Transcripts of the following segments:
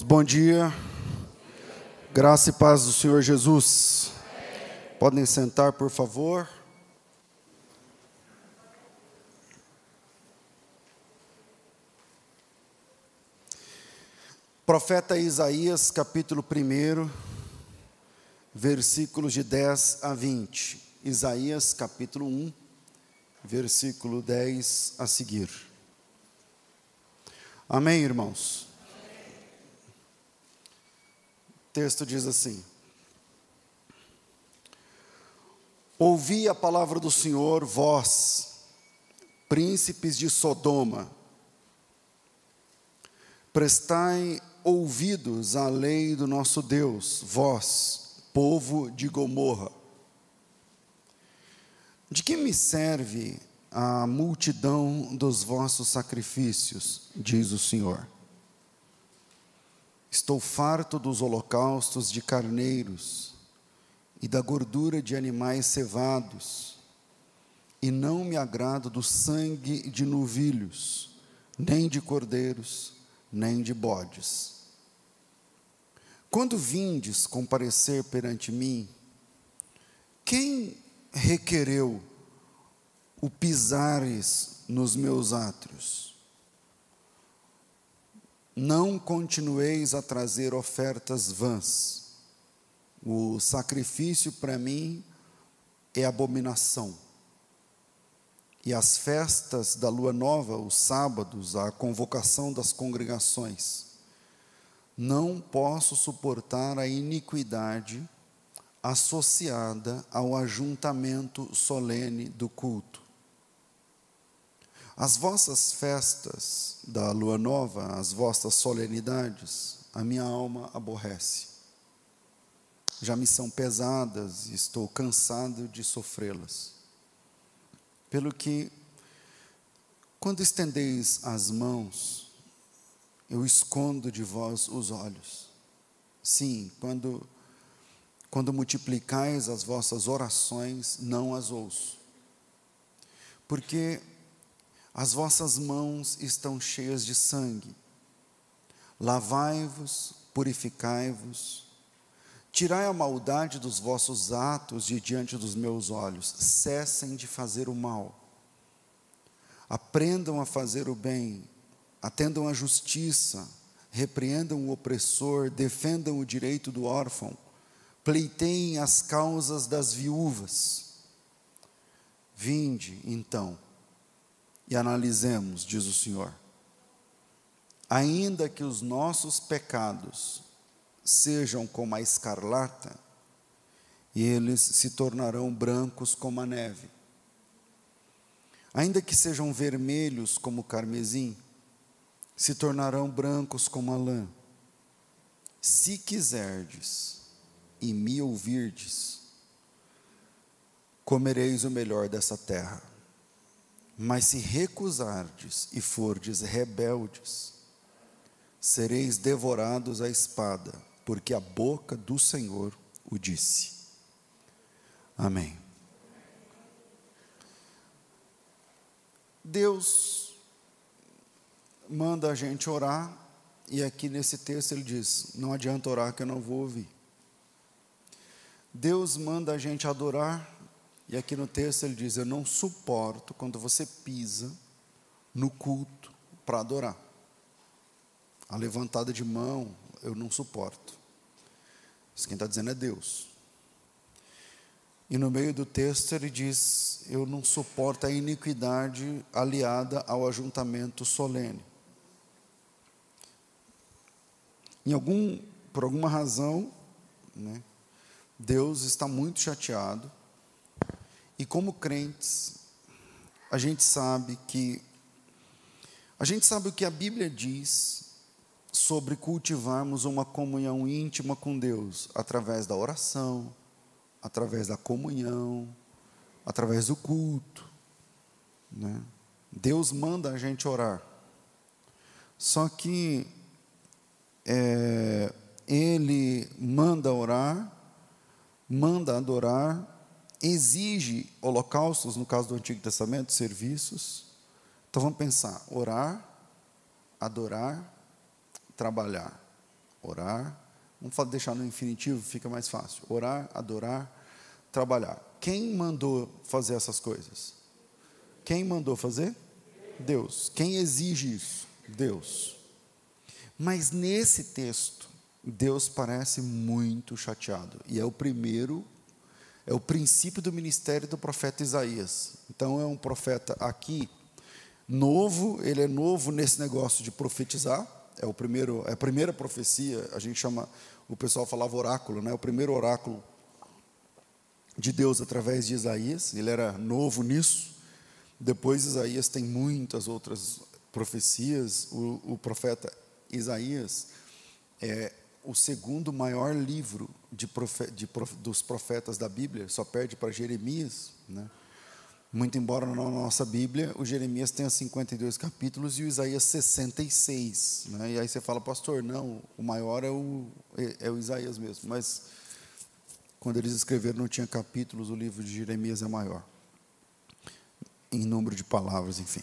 Bom dia, graça e paz do Senhor Jesus. Podem sentar, por favor. Profeta Isaías, capítulo 1, versículos de 10 a 20. Isaías, capítulo 1, versículo 10 a seguir. Amém, irmãos? O texto diz assim: Ouvi a palavra do Senhor, vós, príncipes de Sodoma, prestai ouvidos à lei do nosso Deus, vós, povo de Gomorra. De que me serve a multidão dos vossos sacrifícios, diz o Senhor? Estou farto dos holocaustos de carneiros e da gordura de animais cevados, e não me agrado do sangue de novilhos, nem de cordeiros, nem de bodes. Quando vindes comparecer perante mim, quem requereu o pisares nos meus átrios? Não continueis a trazer ofertas vãs. O sacrifício para mim é abominação. E as festas da lua nova, os sábados, a convocação das congregações. Não posso suportar a iniquidade associada ao ajuntamento solene do culto. As vossas festas da lua nova, as vossas solenidades, a minha alma aborrece. Já me são pesadas e estou cansado de sofrê-las. Pelo que, quando estendeis as mãos, eu escondo de vós os olhos. Sim, quando, quando multiplicais as vossas orações, não as ouço. Porque as vossas mãos estão cheias de sangue. Lavai-vos, purificai-vos, tirai a maldade dos vossos atos de diante dos meus olhos, cessem de fazer o mal. Aprendam a fazer o bem, atendam à justiça, repreendam o opressor, defendam o direito do órfão, pleiteiem as causas das viúvas. Vinde, então, e analisemos, diz o Senhor. Ainda que os nossos pecados sejam como a escarlata, eles se tornarão brancos como a neve. Ainda que sejam vermelhos como o carmesim, se tornarão brancos como a lã. Se quiserdes e me ouvirdes, comereis o melhor dessa terra. Mas se recusardes e fordes rebeldes, sereis devorados à espada, porque a boca do Senhor o disse. Amém. Deus manda a gente orar, e aqui nesse texto ele diz: não adianta orar que eu não vou ouvir. Deus manda a gente adorar, e aqui no texto ele diz: Eu não suporto quando você pisa no culto para adorar. A levantada de mão, eu não suporto. Isso quem está dizendo é Deus. E no meio do texto ele diz: Eu não suporto a iniquidade aliada ao ajuntamento solene. Em algum, por alguma razão, né, Deus está muito chateado e como crentes, a gente sabe que a gente sabe o que a Bíblia diz sobre cultivarmos uma comunhão íntima com Deus através da oração, através da comunhão, através do culto. Né? Deus manda a gente orar. Só que é, Ele manda orar, manda adorar, exige holocaustos, no caso do Antigo Testamento, serviços. Então vamos pensar: orar, adorar, trabalhar. Orar, vamos deixar no infinitivo, fica mais fácil. Orar, adorar, trabalhar. Quem mandou fazer essas coisas? Quem mandou fazer? Deus. Quem exige isso? Deus. Mas nesse texto, Deus parece muito chateado. E é o primeiro, é o princípio do ministério do profeta Isaías. Então é um profeta aqui novo, ele é novo nesse negócio de profetizar. É o primeiro, é a primeira profecia, a gente chama, o pessoal falava oráculo, né? O primeiro oráculo de Deus através de Isaías. Ele era novo nisso. Depois Isaías tem muitas outras profecias. O, o profeta Isaías é o segundo maior livro de profe, de prof, dos profetas da Bíblia, só perde para Jeremias. Né? Muito embora na nossa Bíblia o Jeremias tenha 52 capítulos e o Isaías 66. Né? E aí você fala, pastor, não, o maior é o, é, é o Isaías mesmo. Mas quando eles escreveram não tinha capítulos, o livro de Jeremias é maior. Em número de palavras, enfim.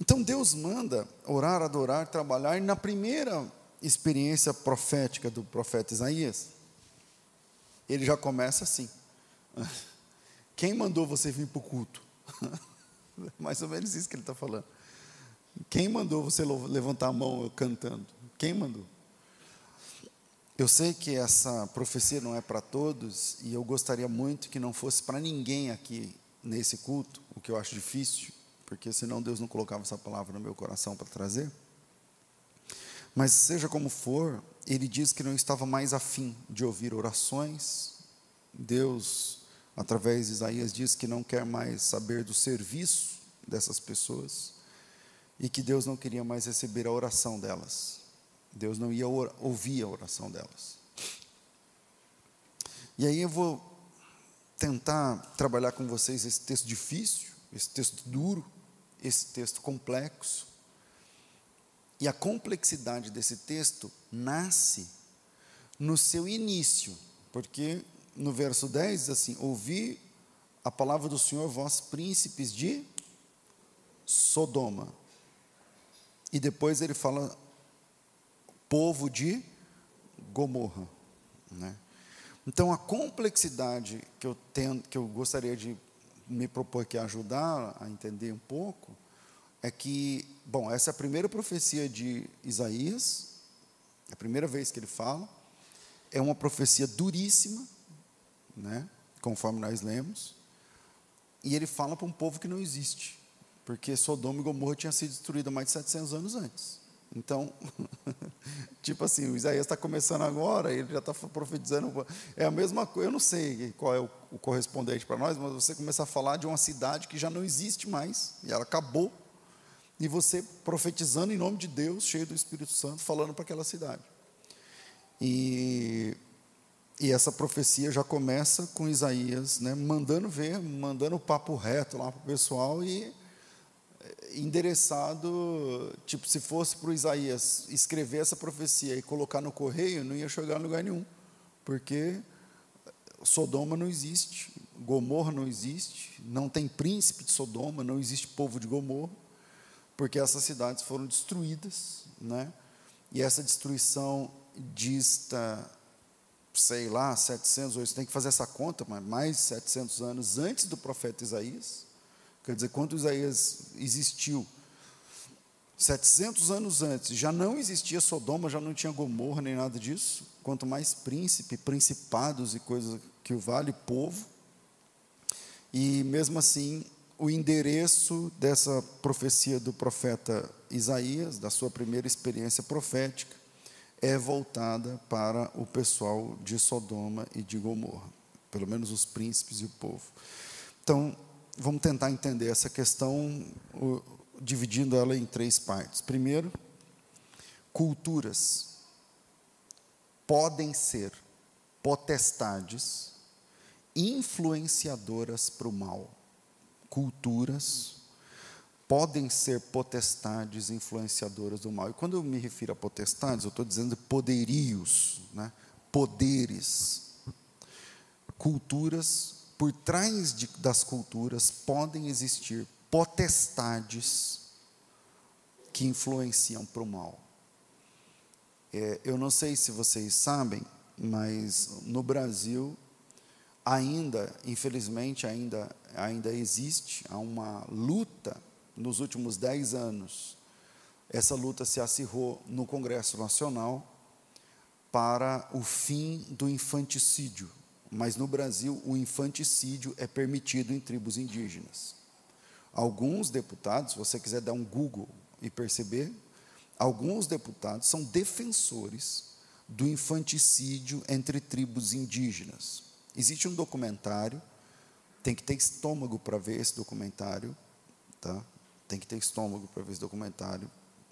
Então Deus manda orar, adorar, trabalhar, e na primeira experiência profética do profeta Isaías, ele já começa assim: Quem mandou você vir para o culto? Mais ou menos isso que ele está falando. Quem mandou você levantar a mão cantando? Quem mandou? Eu sei que essa profecia não é para todos, e eu gostaria muito que não fosse para ninguém aqui nesse culto, o que eu acho difícil, porque senão Deus não colocava essa palavra no meu coração para trazer. Mas seja como for, ele diz que não estava mais afim de ouvir orações. Deus, através de Isaías, diz que não quer mais saber do serviço dessas pessoas e que Deus não queria mais receber a oração delas. Deus não ia ouvir a oração delas. E aí eu vou tentar trabalhar com vocês esse texto difícil, esse texto duro, esse texto complexo, e a complexidade desse texto nasce no seu início, porque no verso 10 diz assim: Ouvi a palavra do Senhor, vós príncipes de Sodoma. E depois ele fala, povo de Gomorra. Né? Então a complexidade que eu, tenho, que eu gostaria de me propor aqui ajudar a entender um pouco, é que, bom, essa é a primeira profecia de Isaías, é a primeira vez que ele fala, é uma profecia duríssima, né, conforme nós lemos, e ele fala para um povo que não existe, porque Sodoma e Gomorra tinha sido destruída mais de 700 anos antes. Então, tipo assim, o Isaías está começando agora, ele já está profetizando. É a mesma coisa, eu não sei qual é o, o correspondente para nós, mas você começa a falar de uma cidade que já não existe mais, e ela acabou e você profetizando em nome de Deus, cheio do Espírito Santo, falando para aquela cidade. E, e essa profecia já começa com Isaías, né, mandando ver, mandando o papo reto lá para o pessoal e endereçado, tipo, se fosse para o Isaías escrever essa profecia e colocar no correio, não ia chegar em lugar nenhum, porque Sodoma não existe, Gomorra não existe, não tem príncipe de Sodoma, não existe povo de Gomorra porque essas cidades foram destruídas, né? E essa destruição dista, sei lá, 700, você tem que fazer essa conta, mas mais de 700 anos antes do profeta Isaías. Quer dizer, quando Isaías existiu, 700 anos antes, já não existia Sodoma, já não tinha Gomorra, nem nada disso. Quanto mais príncipe, principados e coisas que o vale, povo. E mesmo assim, o endereço dessa profecia do profeta Isaías, da sua primeira experiência profética, é voltada para o pessoal de Sodoma e de Gomorra, pelo menos os príncipes e o povo. Então, vamos tentar entender essa questão, dividindo ela em três partes. Primeiro, culturas podem ser potestades influenciadoras para o mal culturas podem ser potestades influenciadoras do mal. E quando eu me refiro a potestades, eu estou dizendo poderios, né? poderes. Culturas, por trás de, das culturas podem existir potestades que influenciam para o mal. É, eu não sei se vocês sabem, mas no Brasil ainda, infelizmente, ainda, ainda existe há uma luta nos últimos dez anos. Essa luta se acirrou no Congresso Nacional para o fim do infanticídio. Mas no Brasil, o infanticídio é permitido em tribos indígenas. Alguns deputados, se você quiser dar um Google e perceber, alguns deputados são defensores do infanticídio entre tribos indígenas. Existe um documentário, tem que ter estômago para ver esse documentário, tá? Tem que ter estômago para ver esse documentário.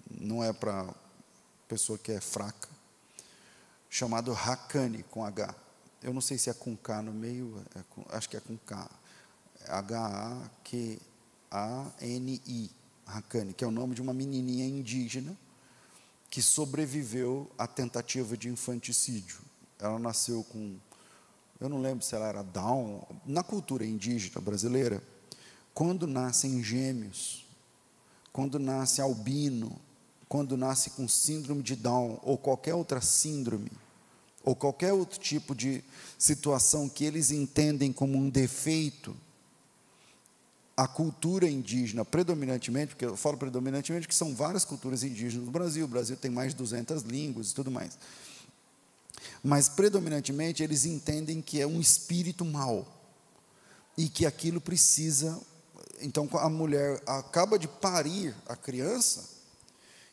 Não é para pessoa que é fraca. Chamado Hakani com H. Eu não sei se é com K no meio, é com, acho que é com K. H-A-Q-A-N-I. Hakani, que é o nome de uma menininha indígena que sobreviveu à tentativa de infanticídio. Ela nasceu com, eu não lembro se ela era Down, na cultura indígena brasileira, quando nascem gêmeos, quando nasce albino, quando nasce com síndrome de Down ou qualquer outra síndrome, ou qualquer outro tipo de situação que eles entendem como um defeito, a cultura indígena, predominantemente, porque eu falo predominantemente que são várias culturas indígenas no Brasil, o Brasil tem mais de 200 línguas e tudo mais. Mas, predominantemente, eles entendem que é um espírito mau e que aquilo precisa. Então, a mulher acaba de parir a criança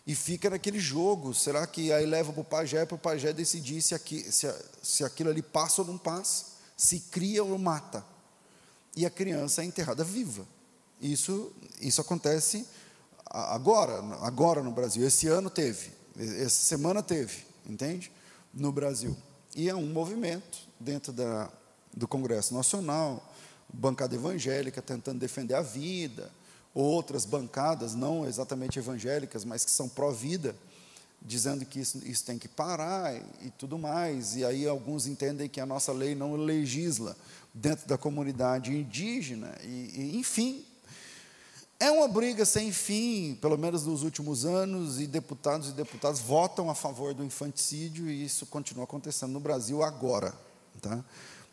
e fica naquele jogo. Será que aí leva para o pajé, para o pajé decidir se, aqui, se, se aquilo ali passa ou não passa, se cria ou mata. E a criança é enterrada viva. Isso, isso acontece agora, agora no Brasil. Esse ano teve, essa semana teve, entende? No Brasil. E é um movimento dentro da, do Congresso Nacional, bancada evangélica tentando defender a vida, outras bancadas, não exatamente evangélicas, mas que são pró-vida, dizendo que isso, isso tem que parar e, e tudo mais. E aí alguns entendem que a nossa lei não legisla dentro da comunidade indígena, e, e enfim, é uma briga sem fim, pelo menos nos últimos anos, e deputados e deputadas votam a favor do infanticídio, e isso continua acontecendo no Brasil agora. Tá?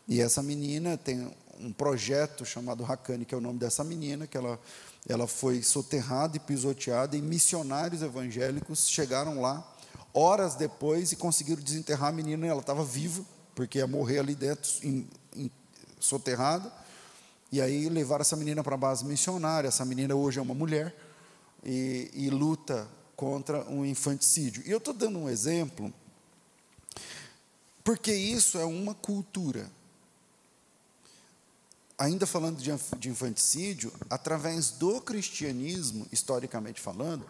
E essa menina tem um projeto chamado Hakani, que é o nome dessa menina, que ela, ela foi soterrada e pisoteada, e missionários evangélicos chegaram lá, horas depois, e conseguiram desenterrar a menina, ela estava viva, porque ia morrer ali dentro, em, em, soterrada, e aí levaram essa menina para a base missionária. Essa menina hoje é uma mulher e, e luta contra um infanticídio. E eu estou dando um exemplo, porque isso é uma cultura. Ainda falando de, de infanticídio, através do cristianismo, historicamente falando,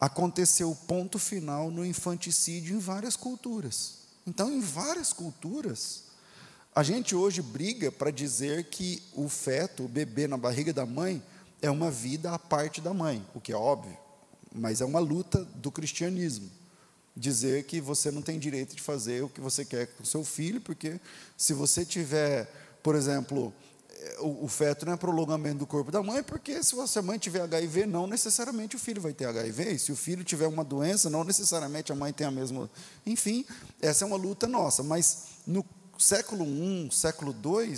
aconteceu o ponto final no infanticídio em várias culturas. Então, em várias culturas, a gente hoje briga para dizer que o feto, o bebê na barriga da mãe, é uma vida à parte da mãe, o que é óbvio, mas é uma luta do cristianismo. Dizer que você não tem direito de fazer o que você quer com seu filho, porque se você tiver, por exemplo, o, o feto não é prolongamento do corpo da mãe, porque se a mãe tiver HIV, não necessariamente o filho vai ter HIV. E se o filho tiver uma doença, não necessariamente a mãe tem a mesma. Enfim, essa é uma luta nossa. Mas no século I, século II,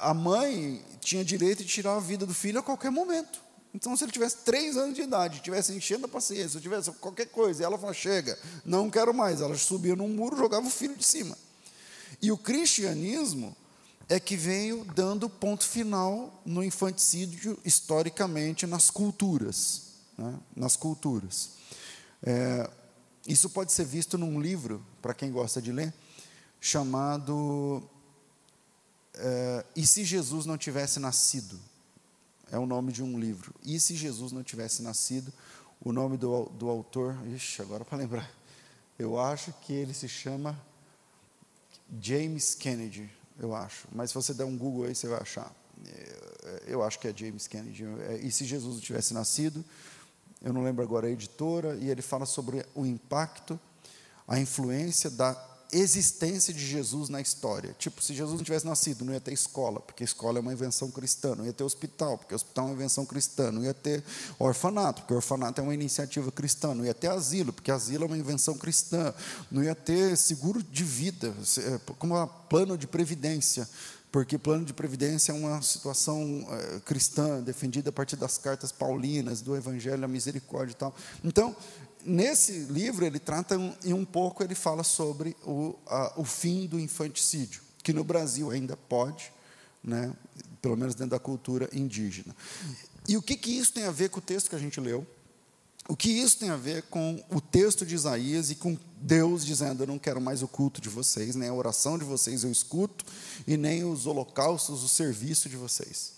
a mãe tinha direito de tirar a vida do filho a qualquer momento. Então, se ele tivesse três anos de idade, tivesse enchendo a paciência, tivesse qualquer coisa, e ela falou: chega, não quero mais. Ela subia num muro, jogava o filho de cima. E o cristianismo é que veio dando ponto final no infanticídio historicamente nas culturas. Né? Nas culturas. É, isso pode ser visto num livro, para quem gosta de ler, chamado é, E se Jesus não tivesse nascido? É o nome de um livro. E se Jesus não tivesse nascido? O nome do, do autor, ixi, agora para lembrar, eu acho que ele se chama James Kennedy, eu acho. Mas se você der um Google aí, você vai achar. É, eu acho que é James Kennedy. É, e se Jesus não tivesse nascido? Eu não lembro agora a editora, e ele fala sobre o impacto, a influência da existência de Jesus na história. Tipo, se Jesus não tivesse nascido, não ia ter escola, porque escola é uma invenção cristã, não ia ter hospital, porque hospital é uma invenção cristã, não ia ter orfanato, porque orfanato é uma iniciativa cristã, não ia ter asilo, porque asilo é uma invenção cristã, não ia ter seguro de vida, é, como um plano de previdência, porque plano de previdência é uma situação é, cristã defendida a partir das cartas paulinas, do Evangelho, a misericórdia e tal. Então, nesse livro ele trata um, e um pouco ele fala sobre o, a, o fim do infanticídio, que no Brasil ainda pode, né, pelo menos dentro da cultura indígena. E o que, que isso tem a ver com o texto que a gente leu? O que isso tem a ver com o texto de Isaías e com Deus dizendo: Eu não quero mais o culto de vocês, nem a oração de vocês eu escuto, e nem os holocaustos, o serviço de vocês.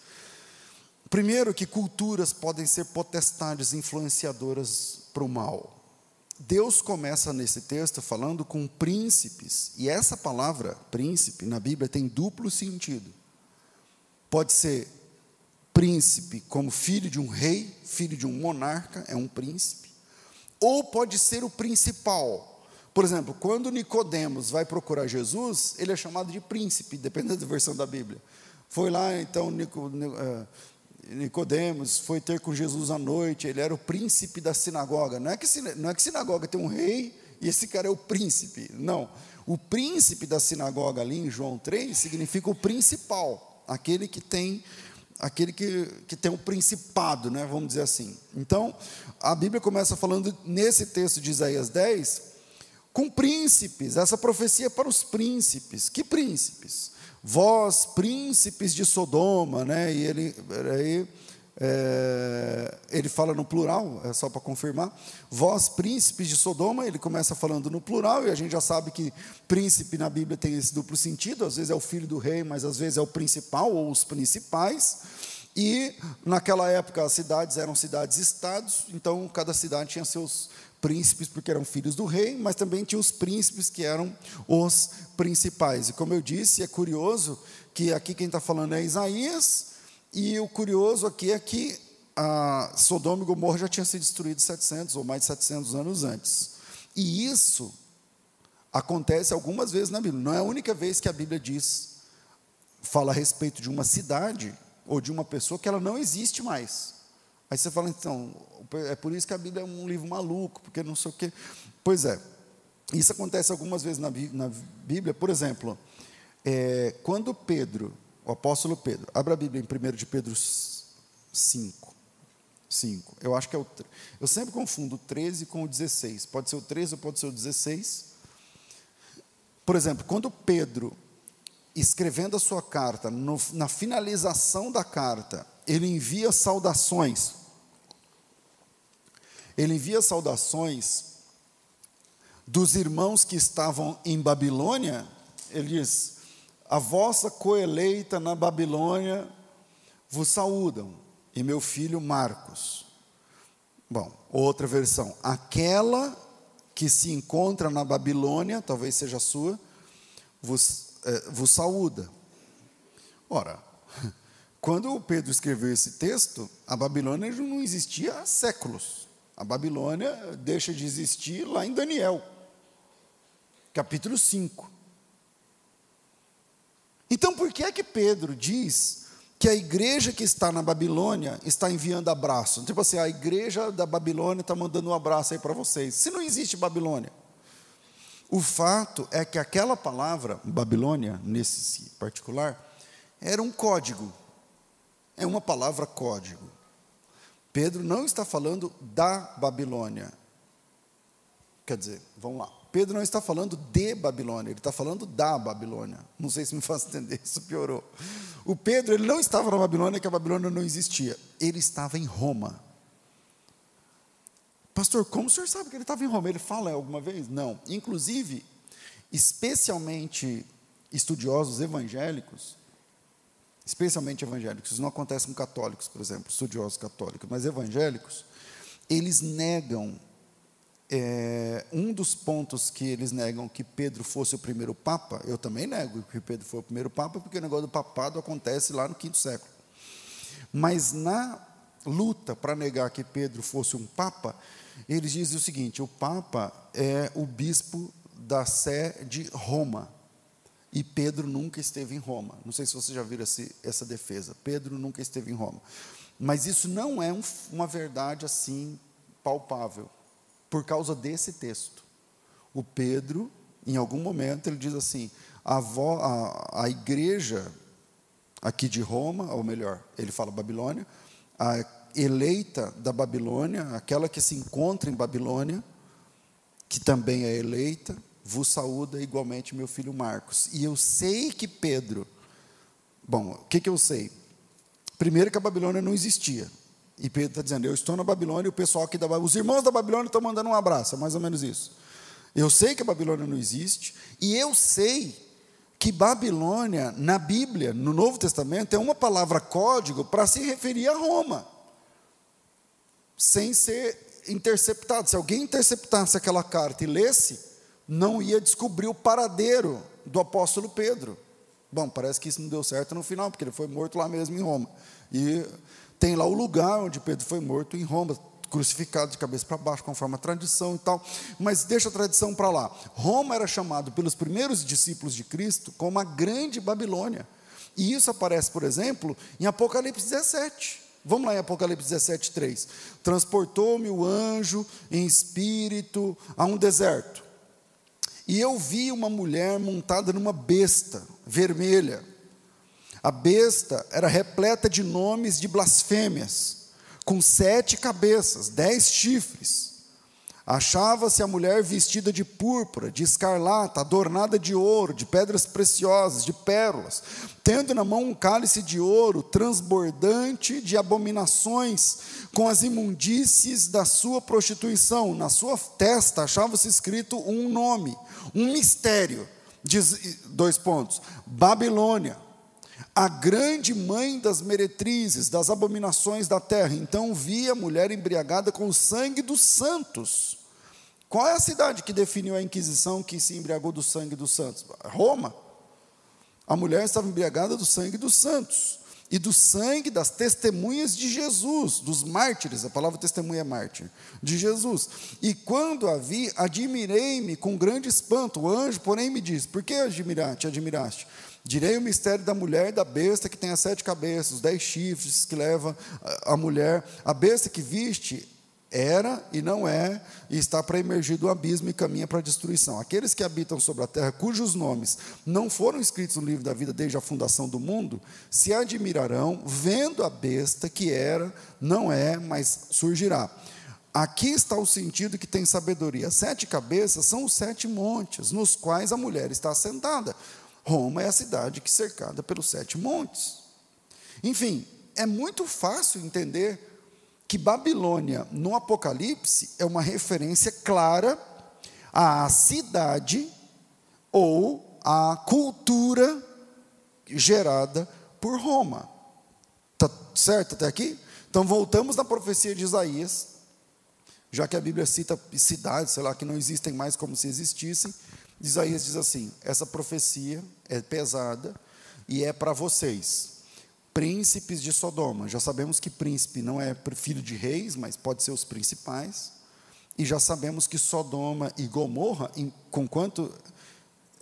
Primeiro, que culturas podem ser potestades influenciadoras para o mal. Deus começa nesse texto falando com príncipes, e essa palavra príncipe na Bíblia tem duplo sentido. Pode ser príncipe como filho de um rei, filho de um monarca, é um príncipe, ou pode ser o principal. Por exemplo, quando Nicodemos vai procurar Jesus, ele é chamado de príncipe, dependendo da versão da Bíblia. Foi lá então Nico, uh, Nicodemos foi ter com Jesus à noite, ele era o príncipe da sinagoga. Não é que não é que sinagoga tem um rei e esse cara é o príncipe. Não. O príncipe da sinagoga ali em João 3 significa o principal, aquele que tem aquele que, que tem o principado, né, vamos dizer assim. Então, a Bíblia começa falando nesse texto de Isaías 10 com príncipes, essa profecia é para os príncipes. Que príncipes? Vós, príncipes de Sodoma, né? E ele, é, ele fala no plural, é só para confirmar. Vós, príncipes de Sodoma, ele começa falando no plural, e a gente já sabe que príncipe na Bíblia tem esse duplo sentido, às vezes é o filho do rei, mas às vezes é o principal ou os principais. E naquela época as cidades eram cidades-estados, então cada cidade tinha seus príncipes porque eram filhos do rei, mas também tinha os príncipes que eram os principais. E como eu disse, é curioso que aqui quem está falando é Isaías, e o curioso aqui é que a Sodoma e Gomorra já tinha sido destruído 700 ou mais de 700 anos antes. E isso acontece algumas vezes na Bíblia. Não é a única vez que a Bíblia diz, fala a respeito de uma cidade ou de uma pessoa que ela não existe mais. Aí você fala, então, é por isso que a Bíblia é um livro maluco, porque não sei o quê. Pois é, isso acontece algumas vezes na, na Bíblia. Por exemplo, é, quando Pedro, o apóstolo Pedro, abre a Bíblia em 1 de Pedro 5. 5. Eu acho que é o. Eu sempre confundo o 13 com o 16. Pode ser o 13 ou pode ser o 16. Por exemplo, quando Pedro, escrevendo a sua carta, no, na finalização da carta, ele envia saudações ele envia saudações dos irmãos que estavam em Babilônia. Ele diz: A vossa coeleita na Babilônia vos saúdam, e meu filho Marcos. Bom, outra versão. Aquela que se encontra na Babilônia, talvez seja sua, vos, eh, vos saúda. Ora, quando o Pedro escreveu esse texto, a Babilônia não existia há séculos. A Babilônia deixa de existir lá em Daniel, capítulo 5. Então, por que é que Pedro diz que a igreja que está na Babilônia está enviando abraço? Tipo assim, a igreja da Babilônia está mandando um abraço aí para vocês. Se não existe Babilônia. O fato é que aquela palavra, Babilônia, nesse particular, era um código. É uma palavra código. Pedro não está falando da Babilônia. Quer dizer, vamos lá. Pedro não está falando de Babilônia, ele está falando da Babilônia. Não sei se me faz entender, isso piorou. O Pedro, ele não estava na Babilônia, que a Babilônia não existia. Ele estava em Roma. Pastor, como o senhor sabe que ele estava em Roma? Ele fala alguma vez? Não. Inclusive, especialmente estudiosos evangélicos, especialmente evangélicos, isso não acontece com católicos, por exemplo, estudiosos católicos, mas evangélicos, eles negam, é, um dos pontos que eles negam que Pedro fosse o primeiro Papa, eu também nego que Pedro foi o primeiro Papa, porque o negócio do papado acontece lá no quinto século. Mas na luta para negar que Pedro fosse um Papa, eles dizem o seguinte: o Papa é o bispo da Sé de Roma. E Pedro nunca esteve em Roma. Não sei se vocês já viram essa defesa. Pedro nunca esteve em Roma. Mas isso não é um, uma verdade assim palpável, por causa desse texto. O Pedro, em algum momento, ele diz assim: a, vo, a, a igreja aqui de Roma, ou melhor, ele fala Babilônia, a eleita da Babilônia, aquela que se encontra em Babilônia, que também é eleita, vos saúda igualmente meu filho Marcos. E eu sei que Pedro, bom, o que, que eu sei? Primeiro que a Babilônia não existia. E Pedro está dizendo, eu estou na Babilônia e o pessoal aqui da Babilônia, os irmãos da Babilônia estão mandando um abraço, é mais ou menos isso. Eu sei que a Babilônia não existe, e eu sei que Babilônia, na Bíblia, no Novo Testamento, é uma palavra código para se referir a Roma, sem ser interceptado. Se alguém interceptasse aquela carta e lesse, não ia descobrir o paradeiro do apóstolo Pedro. Bom, parece que isso não deu certo no final, porque ele foi morto lá mesmo em Roma. E tem lá o lugar onde Pedro foi morto em Roma, crucificado de cabeça para baixo, conforme a tradição e tal. Mas deixa a tradição para lá. Roma era chamado pelos primeiros discípulos de Cristo como a Grande Babilônia. E isso aparece, por exemplo, em Apocalipse 17. Vamos lá em Apocalipse 17, 3. Transportou-me o anjo em espírito a um deserto e eu vi uma mulher montada numa besta vermelha. A besta era repleta de nomes de blasfêmias, com sete cabeças, dez chifres Achava-se a mulher vestida de púrpura, de escarlata, adornada de ouro, de pedras preciosas, de pérolas, tendo na mão um cálice de ouro transbordante de abominações, com as imundícies da sua prostituição. Na sua testa achava-se escrito um nome, um mistério. Diz, dois pontos: Babilônia, a grande mãe das meretrizes, das abominações da terra. Então vi a mulher embriagada com o sangue dos santos. Qual é a cidade que definiu a Inquisição que se embriagou do sangue dos santos? Roma. A mulher estava embriagada do sangue dos santos e do sangue das testemunhas de Jesus, dos mártires, a palavra testemunha é mártir, de Jesus. E quando a vi, admirei-me com grande espanto. O anjo, porém, me disse: Por que admiraste? admiraste? Direi o mistério da mulher e da besta que tem as sete cabeças, os dez chifres que leva a mulher. A besta que viste era e não é, e está para emergir do abismo e caminha para a destruição. Aqueles que habitam sobre a terra, cujos nomes não foram escritos no livro da vida desde a fundação do mundo, se admirarão vendo a besta que era, não é, mas surgirá. Aqui está o sentido que tem sabedoria. Sete cabeças são os sete montes, nos quais a mulher está assentada. Roma é a cidade que cercada pelos sete montes. Enfim, é muito fácil entender que Babilônia, no Apocalipse, é uma referência clara à cidade ou à cultura gerada por Roma. Está certo até aqui? Então voltamos na profecia de Isaías, já que a Bíblia cita cidades, sei lá, que não existem mais como se existissem. Isaías diz assim: essa profecia é pesada e é para vocês, príncipes de Sodoma. Já sabemos que príncipe não é filho de reis, mas pode ser os principais. E já sabemos que Sodoma e Gomorra, conquanto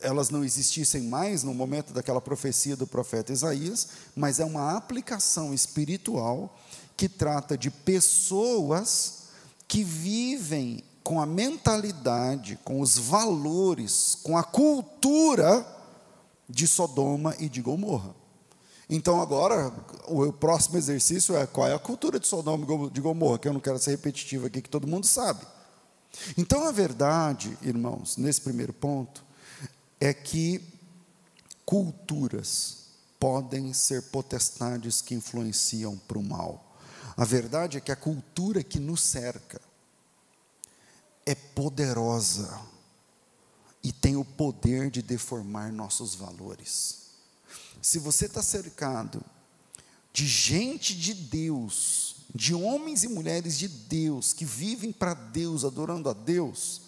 elas não existissem mais no momento daquela profecia do profeta Isaías, mas é uma aplicação espiritual que trata de pessoas que vivem com a mentalidade, com os valores, com a cultura de Sodoma e de Gomorra. Então agora o próximo exercício é qual é a cultura de Sodoma e de Gomorra, que eu não quero ser repetitivo aqui, que todo mundo sabe. Então a verdade, irmãos, nesse primeiro ponto, é que culturas podem ser potestades que influenciam para o mal. A verdade é que a cultura que nos cerca, é poderosa e tem o poder de deformar nossos valores. Se você está cercado de gente de Deus, de homens e mulheres de Deus, que vivem para Deus, adorando a Deus,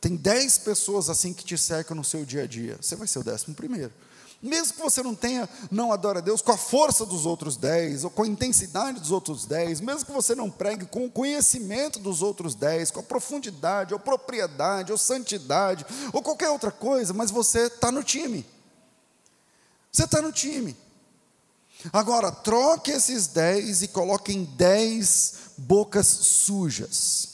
tem dez pessoas assim que te cercam no seu dia a dia, você vai ser o décimo primeiro. Mesmo que você não tenha, não adore a Deus com a força dos outros dez, ou com a intensidade dos outros dez, mesmo que você não pregue com o conhecimento dos outros dez, com a profundidade, ou propriedade, ou santidade, ou qualquer outra coisa, mas você está no time. Você está no time. Agora, troque esses dez e coloque em dez bocas sujas.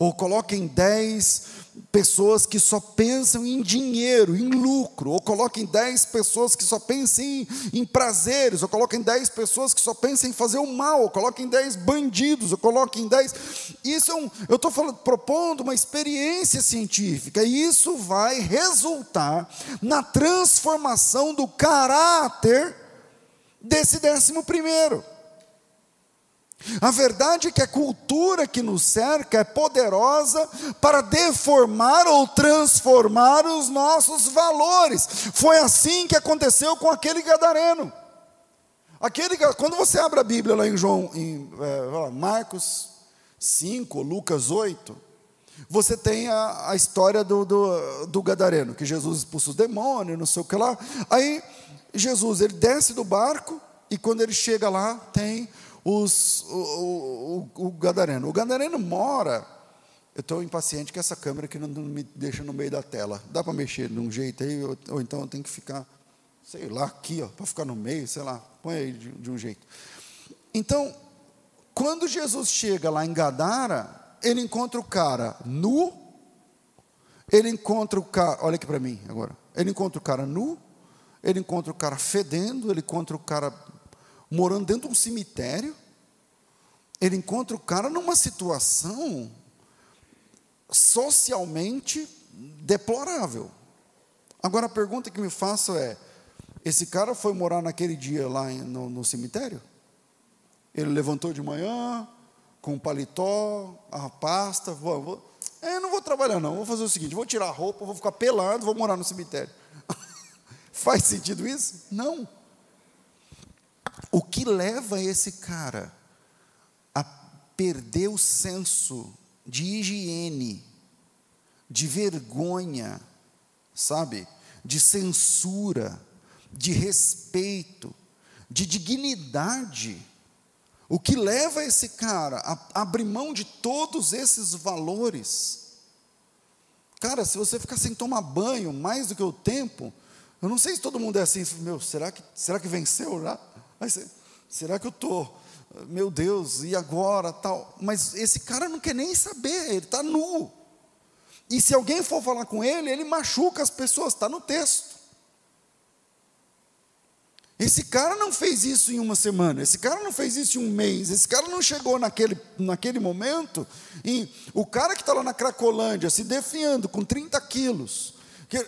Ou coloquem dez pessoas que só pensam em dinheiro, em lucro, ou coloquem 10 pessoas que só pensam em, em prazeres, ou coloquem 10 pessoas que só pensam em fazer o mal, ou coloquem 10 bandidos, ou coloquem 10. Isso é um, eu estou propondo uma experiência científica, e isso vai resultar na transformação do caráter desse décimo primeiro. A verdade é que a cultura que nos cerca é poderosa para deformar ou transformar os nossos valores. Foi assim que aconteceu com aquele gadareno. Aquele, quando você abre a Bíblia lá em João, em é, Marcos 5, Lucas 8, você tem a, a história do, do, do, gadareno, que Jesus expulsa os demônios, não sei o que lá. Aí Jesus ele desce do barco e quando ele chega lá tem os, o, o, o, Gadareno. O Gadareno mora. Eu estou impaciente com essa câmera que não, não, me deixa no meio da tela. Dá para mexer de um jeito aí, ou, ou, então eu tenho que ficar, sei lá, aqui, ó, para ficar no meio, sei lá, põe aí de, de um jeito. Então, quando Jesus chega lá em Gadara, ele encontra o cara nu, ele encontra o cara, olha aqui para mim agora, ele encontra o cara nu, ele encontra o cara fedendo, ele encontra o cara morando dentro de um cemitério, ele encontra o cara numa situação socialmente deplorável. Agora a pergunta que me faço é: esse cara foi morar naquele dia lá no, no cemitério? Ele levantou de manhã, com o paletó, a pasta, vou, vou, é, não vou trabalhar não, vou fazer o seguinte, vou tirar a roupa, vou ficar pelado, vou morar no cemitério. Faz sentido isso? Não. O que leva esse cara a perder o senso de higiene, de vergonha, sabe? De censura, de respeito, de dignidade. O que leva esse cara a abrir mão de todos esses valores? Cara, se você ficar sem tomar banho mais do que o tempo, eu não sei se todo mundo é assim, meu, será que, será que venceu já? Mas, será que eu estou? Meu Deus, e agora? tal? Mas esse cara não quer nem saber, ele está nu. E se alguém for falar com ele, ele machuca as pessoas, está no texto. Esse cara não fez isso em uma semana, esse cara não fez isso em um mês, esse cara não chegou naquele, naquele momento. E o cara que está lá na Cracolândia se defiando com 30 quilos,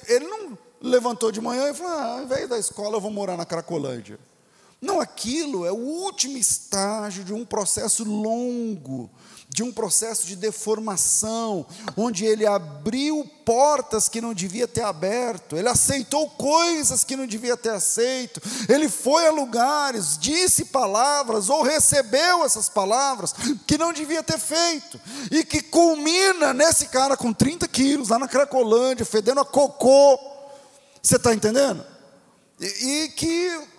ele não levantou de manhã e falou: ah, ao invés da escola, eu vou morar na Cracolândia. Não, aquilo é o último estágio de um processo longo, de um processo de deformação, onde ele abriu portas que não devia ter aberto, ele aceitou coisas que não devia ter aceito, ele foi a lugares, disse palavras ou recebeu essas palavras que não devia ter feito, e que culmina nesse cara com 30 quilos, lá na Cracolândia, fedendo a cocô. Você está entendendo? E, e que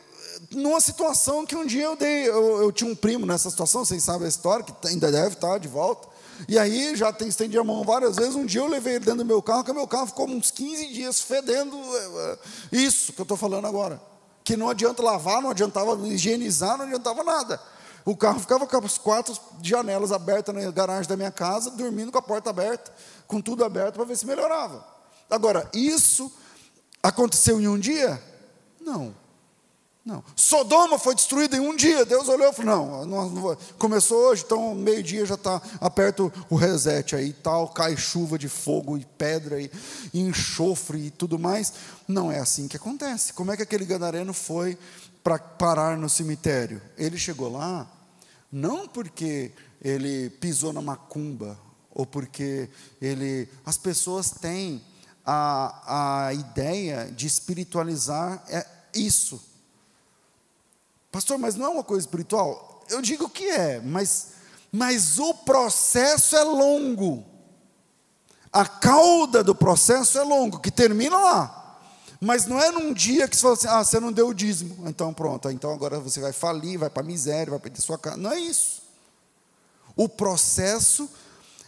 numa situação que um dia eu dei, eu, eu, tinha um primo nessa situação, vocês sabem a história, que ainda deve estar de volta. E aí já estendi a mão várias vezes. Um dia eu levei ele dentro do meu carro, que meu carro ficou uns 15 dias fedendo é, é, isso que eu estou falando agora. Que não adianta lavar, não adiantava higienizar, não adiantava nada. O carro ficava com as quatro janelas abertas na garagem da minha casa, dormindo com a porta aberta, com tudo aberto para ver se melhorava. Agora, isso aconteceu em um dia? Não. Não. Sodoma foi destruída em um dia. Deus olhou e falou: não, não, não começou hoje, então meio-dia já está aperto o reset aí tal, cai chuva de fogo e pedra e, e enxofre e tudo mais. Não é assim que acontece. Como é que aquele gadareno foi para parar no cemitério? Ele chegou lá, não porque ele pisou na macumba, ou porque ele. As pessoas têm a, a ideia de espiritualizar é isso Pastor, mas não é uma coisa espiritual? Eu digo que é, mas, mas o processo é longo. A cauda do processo é longo, que termina lá. Mas não é num dia que você fala assim, ah, você não deu o dízimo, então pronto, então agora você vai falir, vai para a miséria, vai perder sua casa. Não é isso. O processo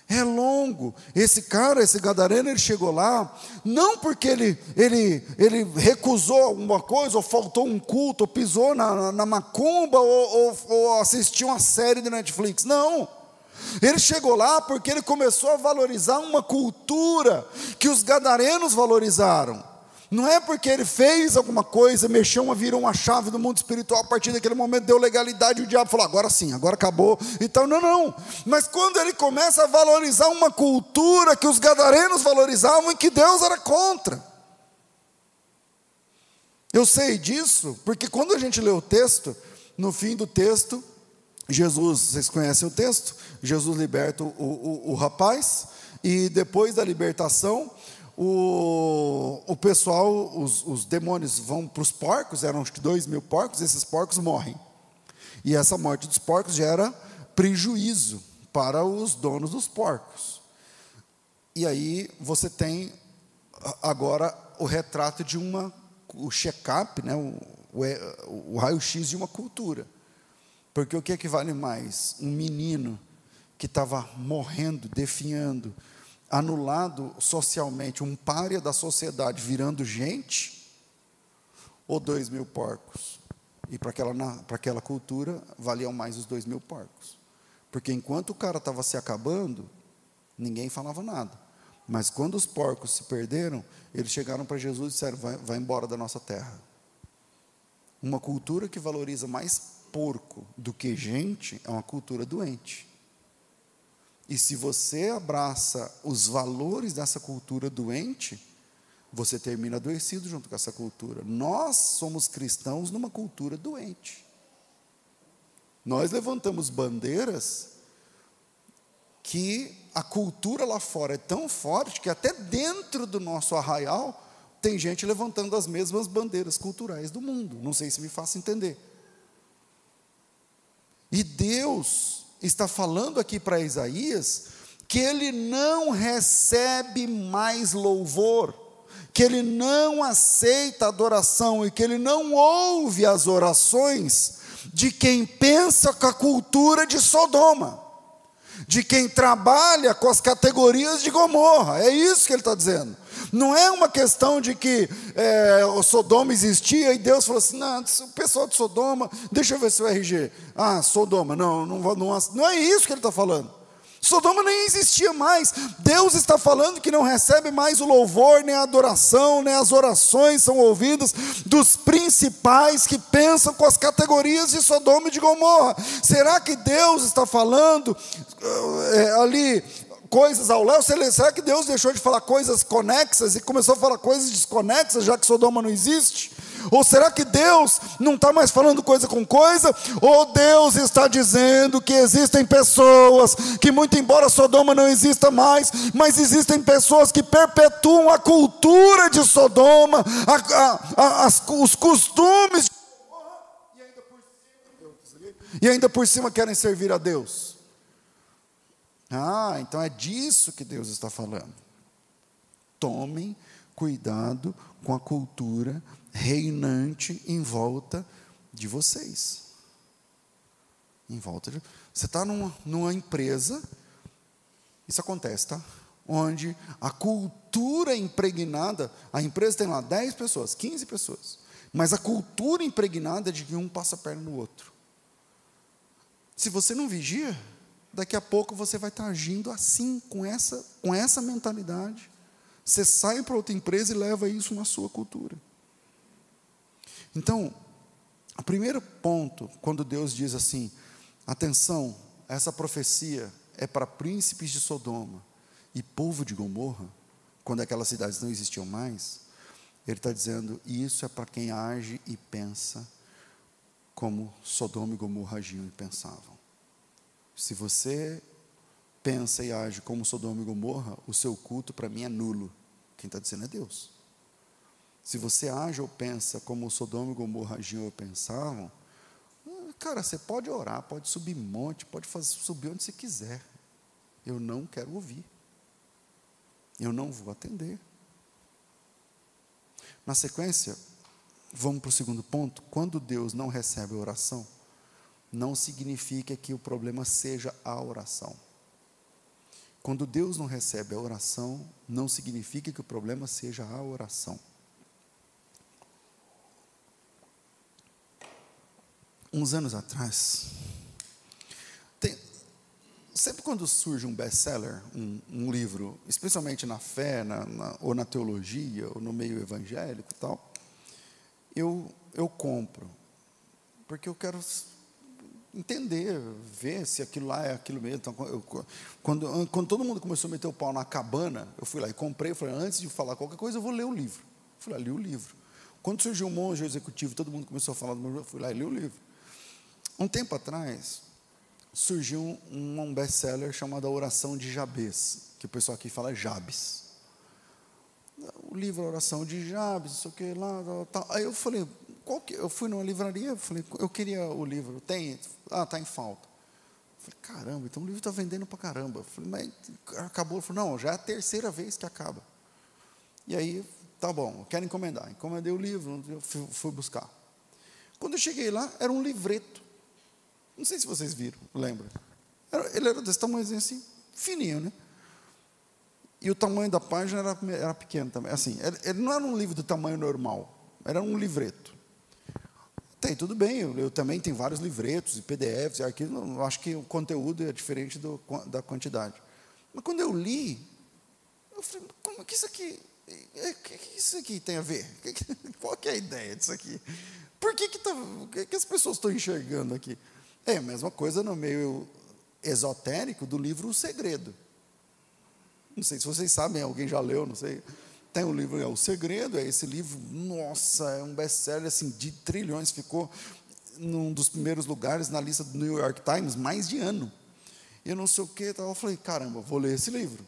é longo. Esse cara, esse gadareno, ele chegou lá, não porque ele, ele, ele recusou alguma coisa, ou faltou um culto, ou pisou na, na, macumba, ou, ou, ou assistiu uma série de Netflix. Não. Ele chegou lá porque ele começou a valorizar uma cultura que os gadarenos valorizaram. Não é porque ele fez alguma coisa, mexeu uma, virou uma chave do mundo espiritual, a partir daquele momento deu legalidade, e o diabo falou, agora sim, agora acabou. Então, não, não. Mas quando ele começa a valorizar uma cultura que os gadarenos valorizavam e que Deus era contra. Eu sei disso, porque quando a gente lê o texto, no fim do texto, Jesus, vocês conhecem o texto? Jesus liberta o, o, o rapaz, e depois da libertação, o, o pessoal, os, os demônios vão para os porcos, eram acho que dois mil porcos, esses porcos morrem. E essa morte dos porcos gera prejuízo para os donos dos porcos. E aí você tem agora o retrato de uma, o check-up, né, o, o, o raio-x de uma cultura. Porque o que, é que vale mais? Um menino que estava morrendo, definhando, anulado socialmente, um párea da sociedade virando gente, ou dois mil porcos? E para aquela, aquela cultura, valiam mais os dois mil porcos. Porque enquanto o cara estava se acabando, ninguém falava nada. Mas quando os porcos se perderam, eles chegaram para Jesus e disseram: vai, vai embora da nossa terra. Uma cultura que valoriza mais porco do que gente é uma cultura doente. E se você abraça os valores dessa cultura doente, você termina adoecido junto com essa cultura. Nós somos cristãos numa cultura doente. Nós levantamos bandeiras que a cultura lá fora é tão forte que até dentro do nosso arraial tem gente levantando as mesmas bandeiras culturais do mundo. Não sei se me faço entender. E Deus está falando aqui para Isaías que ele não recebe mais louvor, que ele não aceita adoração e que ele não ouve as orações de quem pensa com a cultura de Sodoma, de quem trabalha com as categorias de Gomorra, é isso que ele está dizendo. Não é uma questão de que é, o Sodoma existia e Deus falou assim: não, o pessoal de Sodoma, deixa eu ver seu RG. Ah, Sodoma, não, não, não, não é isso que ele está falando. Sodoma nem existia mais. Deus está falando que não recebe mais o louvor, nem a adoração, nem as orações são ouvidas dos principais que pensam com as categorias de Sodoma e de Gomorra. Será que Deus está falando é, ali coisas ao léu, será que Deus deixou de falar coisas conexas e começou a falar coisas desconexas, já que Sodoma não existe? Ou será que Deus não está mais falando coisa com coisa? Ou Deus está dizendo que existem pessoas que, muito embora Sodoma não exista mais, mas existem pessoas que perpetuam a cultura de Sodoma, a, a, a, as, os costumes de e ainda por cima querem servir a Deus. Ah, então é disso que Deus está falando. Tomem cuidado com a cultura reinante em volta de vocês. Em volta de. Você está numa, numa empresa, isso acontece, tá? Onde a cultura impregnada, a empresa tem lá 10 pessoas, 15 pessoas, mas a cultura impregnada é de que um passa a perna no outro. Se você não vigia, daqui a pouco você vai estar agindo assim, com essa, com essa mentalidade. Você sai para outra empresa e leva isso na sua cultura. Então, o primeiro ponto, quando Deus diz assim: atenção, essa profecia é para príncipes de Sodoma e povo de Gomorra, quando aquelas cidades não existiam mais, ele está dizendo: isso é para quem age e pensa como Sodoma e Gomorra agiam e pensavam. Se você pensa e age como Sodoma e Gomorra, o seu culto para mim é nulo. Quem está dizendo é Deus. Se você age ou pensa como Sodoma e Gomorra agiam ou pensavam, cara, você pode orar, pode subir monte, pode fazer, subir onde você quiser. Eu não quero ouvir. Eu não vou atender. Na sequência, vamos para o segundo ponto. Quando Deus não recebe a oração, não significa que o problema seja a oração. Quando Deus não recebe a oração, não significa que o problema seja a oração. Uns anos atrás, tem, sempre quando surge um best-seller, um, um, livro, especialmente na fé, na, na, ou na teologia, ou no meio evangélico e tal, eu, eu compro, porque eu quero entender, ver se aquilo lá é aquilo mesmo. Então, eu, quando, quando todo mundo começou a meter o pau na cabana, eu fui lá e comprei. Falei, antes de falar qualquer coisa, eu vou ler o livro. Eu fui lá, li o livro. Quando surgiu o monge executivo, todo mundo começou a falar do meu eu fui lá e li o livro. Um tempo atrás, surgiu um, um best-seller chamado A Oração de Jabes, que o pessoal aqui fala Jabes. O livro A Oração de Jabes, não sei o que lá, tal, tal. Aí eu falei, qual que, eu fui numa livraria, falei, eu queria o livro, tem? Ah, está em falta. falei, caramba, então o livro está vendendo para caramba. falei, mas acabou? Falou, não, já é a terceira vez que acaba. E aí, tá bom, quero encomendar. Encomendei o livro, eu fui, fui buscar. Quando eu cheguei lá, era um livreto. Não sei se vocês viram, lembra? Ele era desse tamanho assim, fininho, né? E o tamanho da página era, era pequeno também. Assim, ele, ele não era um livro do tamanho normal, era um livreto. Tem, tudo bem, eu, eu, também tenho vários livretos e PDFs e arquivos, não, acho que o conteúdo é diferente do, da quantidade. Mas quando eu li, eu falei, como que isso aqui, o é, que, que isso aqui tem a ver? Qual que é a ideia disso aqui? Por que, que, tá, que, que as pessoas estão enxergando aqui? É a mesma coisa no meio esotérico do livro O Segredo. Não sei se vocês sabem, alguém já leu, não sei. Tem o livro, é O Segredo, é esse livro, nossa, é um best-seller assim, de trilhões, ficou num dos primeiros lugares na lista do New York Times, mais de ano. Eu não sei o que, eu falei, caramba, vou ler esse livro.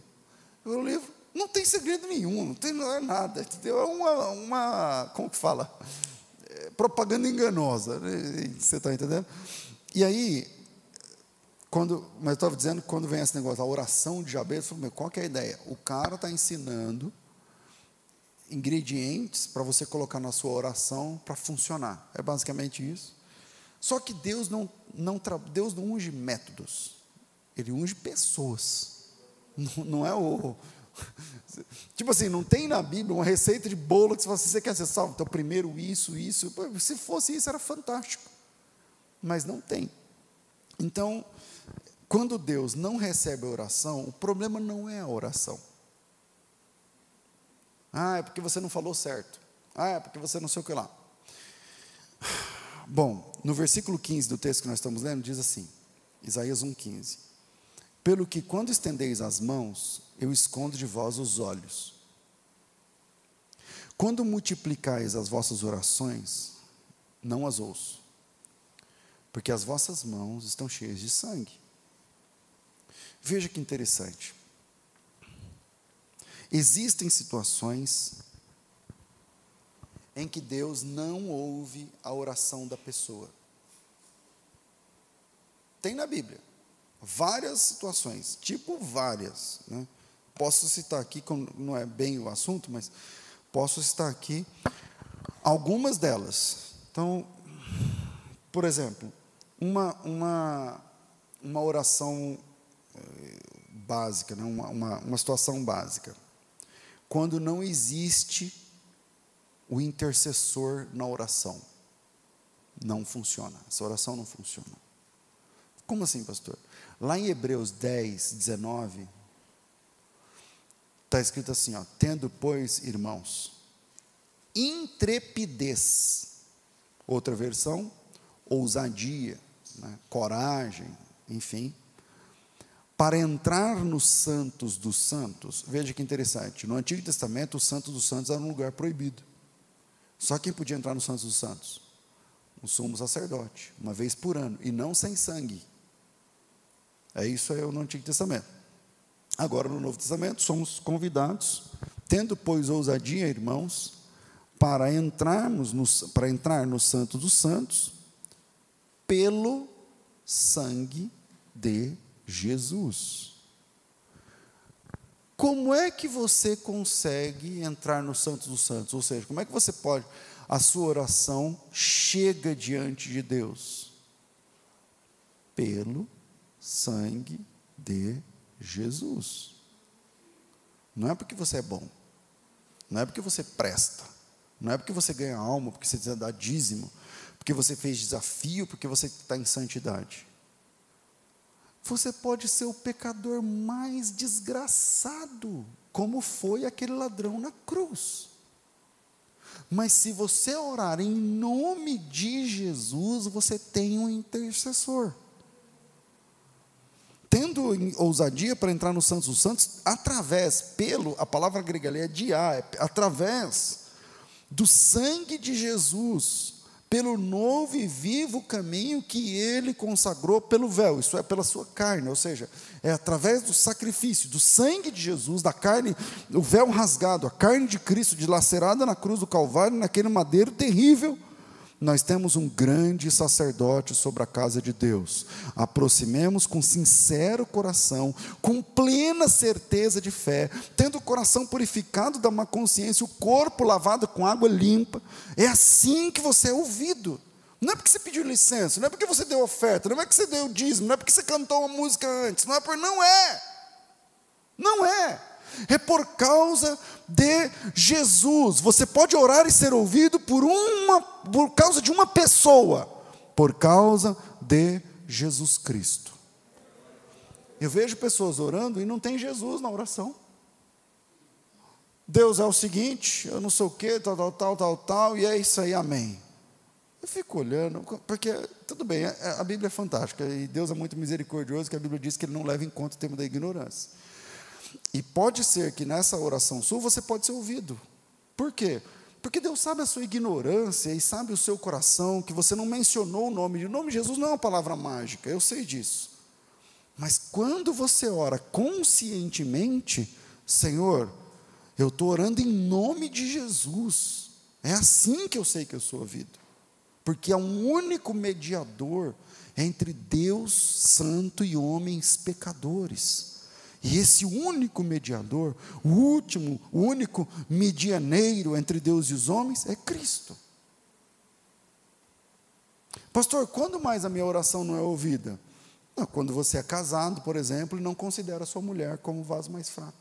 O livro não tem segredo nenhum, não tem nada, entendeu? É uma, uma como que fala? É propaganda enganosa, né? você está entendendo? E aí, quando, mas eu estava dizendo quando vem esse negócio, a oração de Jabez, eu falei, qual que é a ideia? O cara está ensinando ingredientes para você colocar na sua oração para funcionar. É basicamente isso. Só que Deus não, não, Deus não unge métodos, Ele unge pessoas. Não, não é o. Tipo assim, não tem na Bíblia uma receita de bolo que você assim, você quer ser salvo? Então, primeiro isso, isso. Se fosse isso, era fantástico. Mas não tem. Então, quando Deus não recebe a oração, o problema não é a oração. Ah, é porque você não falou certo. Ah, é porque você não sei o que lá. Bom, no versículo 15 do texto que nós estamos lendo, diz assim: Isaías 1,15: Pelo que quando estendeis as mãos, eu escondo de vós os olhos. Quando multiplicais as vossas orações, não as ouço, porque as vossas mãos estão cheias de sangue. Veja que interessante. Existem situações em que Deus não ouve a oração da pessoa. Tem na Bíblia várias situações, tipo várias. Né? Posso citar aqui, não é bem o assunto, mas posso citar aqui algumas delas. Então, por exemplo, uma, uma, uma oração eh, básica, né? uma, uma, uma situação básica quando não existe o intercessor na oração. Não funciona. Essa oração não funciona. Como assim, pastor? Lá em Hebreus 10, 19, está escrito assim: ó, tendo, pois, irmãos, intrepidez, outra versão, ousadia, né, coragem, enfim, para entrar nos santos dos santos, veja que interessante, no Antigo Testamento, os santos dos santos era um lugar proibido. Só quem podia entrar nos santos dos santos? O sumo sacerdote, uma vez por ano, e não sem sangue. É isso aí no Antigo Testamento. Agora, no Novo Testamento, somos convidados, tendo, pois, ousadia, irmãos, para entrarmos no, para entrar no Santo dos Santos, pelo sangue de Jesus. Como é que você consegue entrar no Santos dos Santos? Ou seja, como é que você pode, a sua oração chega diante de Deus? Pelo sangue de Jesus. Não é porque você é bom, não é porque você presta, não é porque você ganha alma, porque você dá dízimo, porque você fez desafio, porque você está em santidade. Você pode ser o pecador mais desgraçado, como foi aquele ladrão na cruz. Mas se você orar em nome de Jesus, você tem um intercessor. Tendo ousadia para entrar no Santos dos Santos, através, pelo, a palavra grega ali é dia, é através do sangue de Jesus, pelo novo e vivo caminho que ele consagrou pelo véu, isso é, pela sua carne, ou seja, é através do sacrifício, do sangue de Jesus, da carne, o véu rasgado, a carne de Cristo dilacerada na cruz do Calvário, naquele madeiro terrível nós temos um grande sacerdote sobre a casa de Deus. Aproximemos com sincero coração, com plena certeza de fé, tendo o coração purificado da má consciência, o corpo lavado com água limpa. É assim que você é ouvido. Não é porque você pediu licença, não é porque você deu oferta, não é porque você deu dízimo, não é porque você cantou uma música antes, não é por não é. Não é. É por causa de Jesus. Você pode orar e ser ouvido por uma por causa de uma pessoa, por causa de Jesus Cristo. Eu vejo pessoas orando e não tem Jesus na oração. Deus é o seguinte, eu não sei o que, tal, tal, tal, tal, tal, e é isso aí, amém. Eu fico olhando, porque, tudo bem, a Bíblia é fantástica, e Deus é muito misericordioso, que a Bíblia diz que Ele não leva em conta o tema da ignorância. E pode ser que nessa oração sua você pode ser ouvido. Por quê? Porque Deus sabe a sua ignorância e sabe o seu coração, que você não mencionou o nome. O nome de Jesus não é uma palavra mágica, eu sei disso. Mas quando você ora conscientemente, Senhor, eu estou orando em nome de Jesus. É assim que eu sei que eu sou ouvido. Porque é um único mediador entre Deus santo e homens pecadores. E esse único mediador, o último, o único medianeiro entre Deus e os homens é Cristo. Pastor, quando mais a minha oração não é ouvida? Não, quando você é casado, por exemplo, e não considera sua mulher como vaso mais fraco.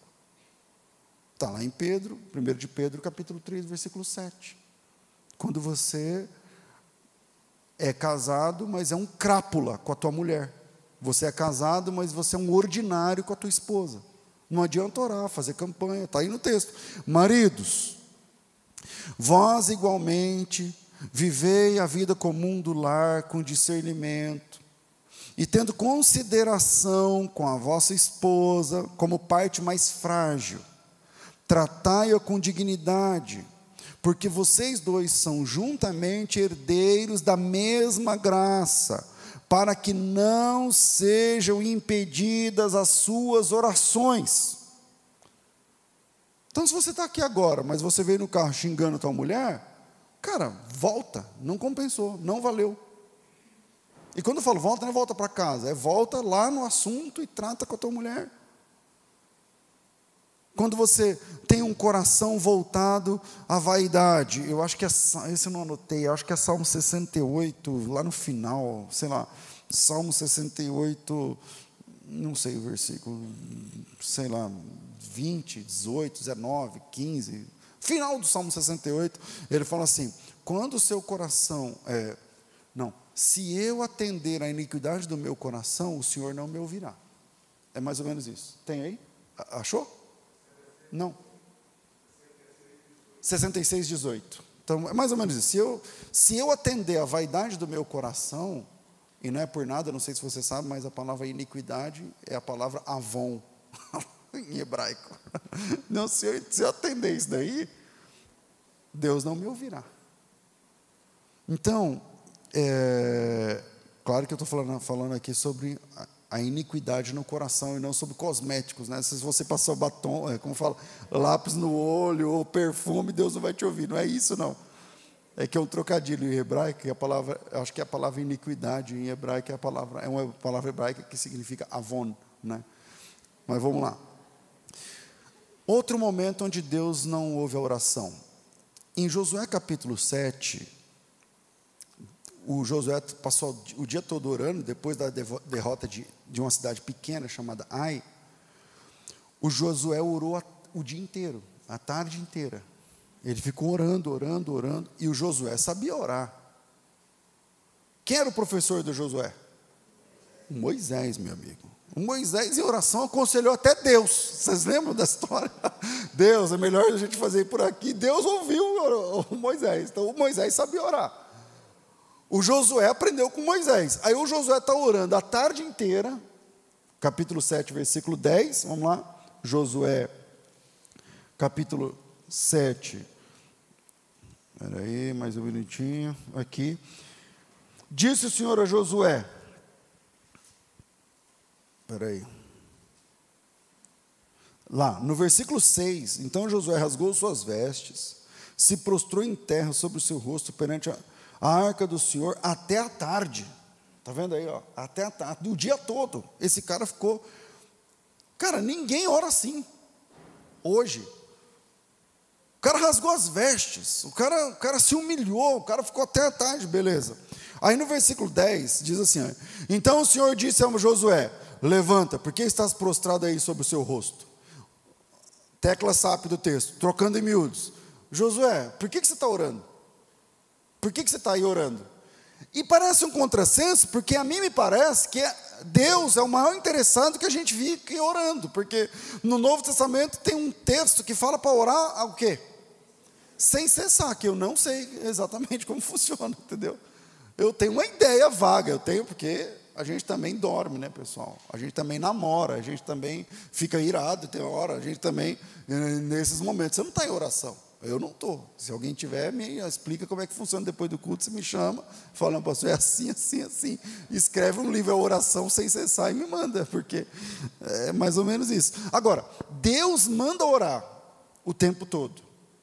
Está lá em Pedro, 1 de Pedro, capítulo 3, versículo 7. Quando você é casado, mas é um crápula com a tua mulher. Você é casado, mas você é um ordinário com a tua esposa. Não adianta orar, fazer campanha, está aí no texto. Maridos, vós igualmente vivei a vida comum do lar com discernimento, e tendo consideração com a vossa esposa como parte mais frágil, tratai-a com dignidade, porque vocês dois são juntamente herdeiros da mesma graça para que não sejam impedidas as suas orações. Então, se você está aqui agora, mas você veio no carro xingando a tua mulher, cara, volta, não compensou, não valeu. E quando eu falo volta, não é volta para casa, é volta lá no assunto e trata com a tua mulher. Quando você tem um coração voltado à vaidade, eu acho que é, esse eu não anotei, eu acho que é Salmo 68, lá no final, sei lá, Salmo 68, não sei o versículo, sei lá, 20, 18, 19, 15, final do Salmo 68, ele fala assim: quando o seu coração, é, não, se eu atender à iniquidade do meu coração, o Senhor não me ouvirá. É mais ou menos isso. Tem aí? Achou? Não. 66, 18. Então, é mais ou menos isso. Se eu, se eu atender à vaidade do meu coração, e não é por nada, não sei se você sabe, mas a palavra iniquidade é a palavra avon, em hebraico. Não, se eu, se eu atender isso daí, Deus não me ouvirá. Então, é, claro que eu estou falando, falando aqui sobre a iniquidade no coração e não sobre cosméticos, né? Se você passar batom, é, como fala, lápis no olho ou perfume, Deus não vai te ouvir. Não é isso, não. É que é um trocadilho em hebraico, a palavra, acho que é a palavra iniquidade em hebraico é a palavra, é uma palavra hebraica que significa avon, né? Mas vamos lá. Outro momento onde Deus não ouve a oração. Em Josué capítulo 7, o Josué passou o dia todo orando, depois da derrota de, de uma cidade pequena chamada Ai. O Josué orou o dia inteiro, a tarde inteira. Ele ficou orando, orando, orando, e o Josué sabia orar. Quem era o professor do Josué? O Moisés, meu amigo. O Moisés, em oração, aconselhou até Deus. Vocês lembram da história? Deus, é melhor a gente fazer por aqui. Deus ouviu o Moisés. Então, o Moisés sabia orar. O Josué aprendeu com Moisés. Aí o Josué está orando a tarde inteira. Capítulo 7, versículo 10. Vamos lá. Josué, capítulo 7. Espera aí, mais um minutinho. Aqui. Disse o Senhor a Josué. Espera aí. Lá, no versículo 6. Então Josué rasgou suas vestes, se prostrou em terra sobre o seu rosto perante a, a arca do Senhor até a tarde. Está vendo aí? Ó, até a tarde, do dia todo. Esse cara ficou. Cara, ninguém ora assim. Hoje. O cara rasgou as vestes, o cara, o cara se humilhou, o cara ficou até a tarde, beleza. Aí no versículo 10 diz assim: Então o Senhor disse a Josué: Levanta, por que estás prostrado aí sobre o seu rosto? Tecla SAP do texto, trocando em miúdos. Josué, por que, que você está orando? Por que, que você está aí orando? E parece um contrassenso, porque a mim me parece que Deus é o maior interessado que a gente fique orando, porque no Novo Testamento tem um texto que fala para orar o quê? Sem cessar, que eu não sei exatamente como funciona, entendeu? Eu tenho uma ideia vaga, eu tenho porque a gente também dorme, né, pessoal? A gente também namora, a gente também fica irado, tem hora, a gente também, eh, nesses momentos, você não está em oração. Eu não estou. Se alguém tiver, me explica como é que funciona depois do culto, você me chama, fala, pastor, é assim, assim, assim. Escreve um livro, a oração sem cessar e me manda, porque é mais ou menos isso. Agora, Deus manda orar o tempo todo.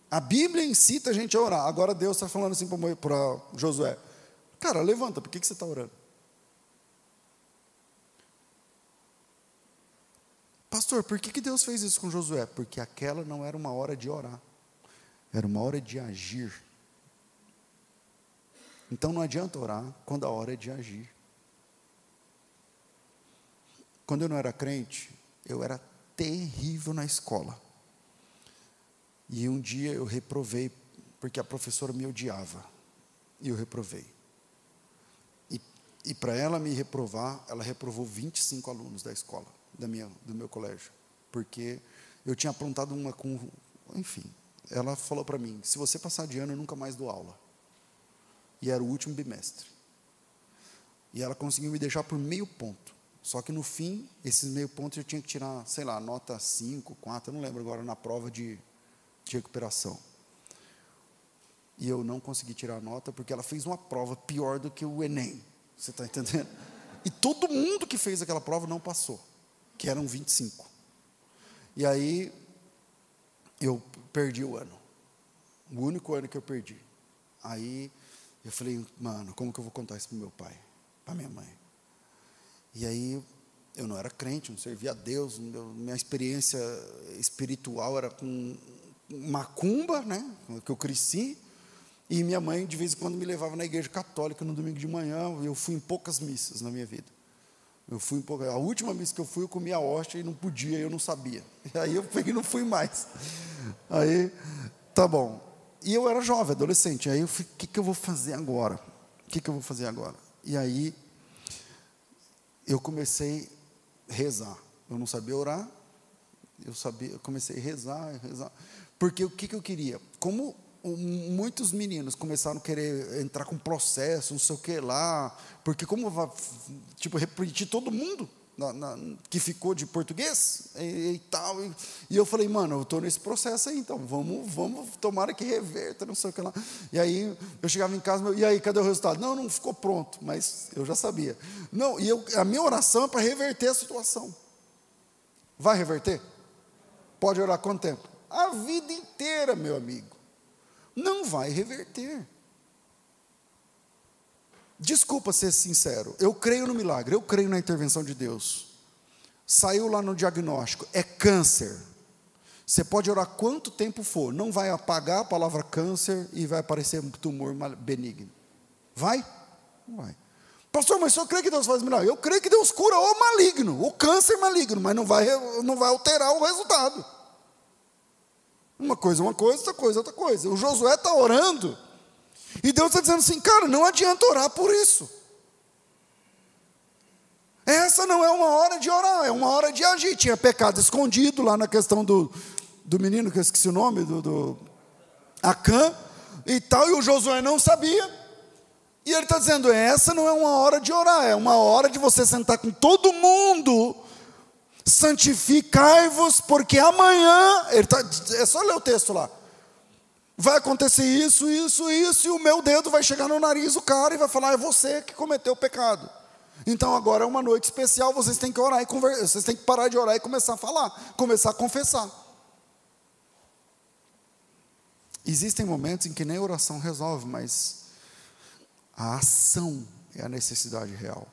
A Bíblia incita a gente a orar. Agora Deus está falando assim para Josué: Cara, levanta, por que, que você está orando? Pastor, por que, que Deus fez isso com Josué? Porque aquela não era uma hora de orar. Era uma hora de agir. Então não adianta orar quando a hora é de agir. Quando eu não era crente, eu era terrível na escola. E um dia eu reprovei, porque a professora me odiava. E eu reprovei. E, e para ela me reprovar, ela reprovou 25 alunos da escola, da minha, do meu colégio. Porque eu tinha aprontado uma com. Enfim, ela falou para mim: se você passar de ano, eu nunca mais dou aula. E era o último bimestre. E ela conseguiu me deixar por meio ponto. Só que no fim, esses meio pontos eu tinha que tirar, sei lá, nota 5, 4, eu não lembro agora, na prova de, de recuperação. E eu não consegui tirar a nota porque ela fez uma prova pior do que o Enem. Você está entendendo? E todo mundo que fez aquela prova não passou, que eram 25. E aí eu perdi o ano. O único ano que eu perdi. Aí eu falei, mano, como que eu vou contar isso para meu pai, para minha mãe? E aí eu não era crente, não servia a Deus, minha experiência espiritual era com macumba, né, que eu cresci, e minha mãe de vez em quando me levava na igreja católica no domingo de manhã, eu fui em poucas missas na minha vida. Eu fui um pouco. A última vez que eu fui, eu comi a hóstia e não podia, eu não sabia. E aí eu peguei não fui mais. Aí, tá bom. E eu era jovem, adolescente. Aí eu falei, o que, que eu vou fazer agora? O que, que eu vou fazer agora? E aí, eu comecei a rezar. Eu não sabia orar, eu sabia, eu comecei a rezar, rezar. Porque o que, que eu queria? Como muitos meninos começaram a querer entrar com processo, não sei o que lá, porque como vai, tipo, repetir todo mundo na, na, que ficou de português e, e tal, e, e, eu falei, mano, eu estou nesse processo aí, então, vamos, vamos, tomara que reverta, não sei o que lá, e aí, eu chegava em casa, e aí, cadê o resultado? Não, não ficou pronto, mas eu já sabia, não, e eu, a minha oração é para reverter a situação, vai reverter? Pode orar quanto tempo? A vida inteira, meu amigo, não vai reverter. Desculpa ser sincero, eu creio no milagre, eu creio na intervenção de Deus. Saiu lá no diagnóstico, é câncer. Você pode orar quanto tempo for, não vai apagar a palavra câncer e vai aparecer um tumor benigno. Vai? Não vai. Pastor, mas o senhor crê que Deus faz milagre? Eu creio que Deus cura o maligno, o câncer maligno, mas não vai, não vai alterar o resultado. Uma coisa é uma coisa, outra coisa é outra coisa. O Josué está orando, e Deus está dizendo assim, cara, não adianta orar por isso. Essa não é uma hora de orar, é uma hora de agir. Tinha pecado escondido lá na questão do, do menino, que eu esqueci o nome, do, do Acã e tal, e o Josué não sabia. E ele está dizendo: essa não é uma hora de orar, é uma hora de você sentar com todo mundo, santificai-vos, porque amanhã, ele tá, é só ler o texto lá. Vai acontecer isso, isso, isso, e o meu dedo vai chegar no nariz do cara e vai falar: é você que cometeu o pecado. Então agora é uma noite especial, vocês têm que orar e conversar, vocês têm que parar de orar e começar a falar, começar a confessar. Existem momentos em que nem oração resolve, mas a ação é a necessidade real.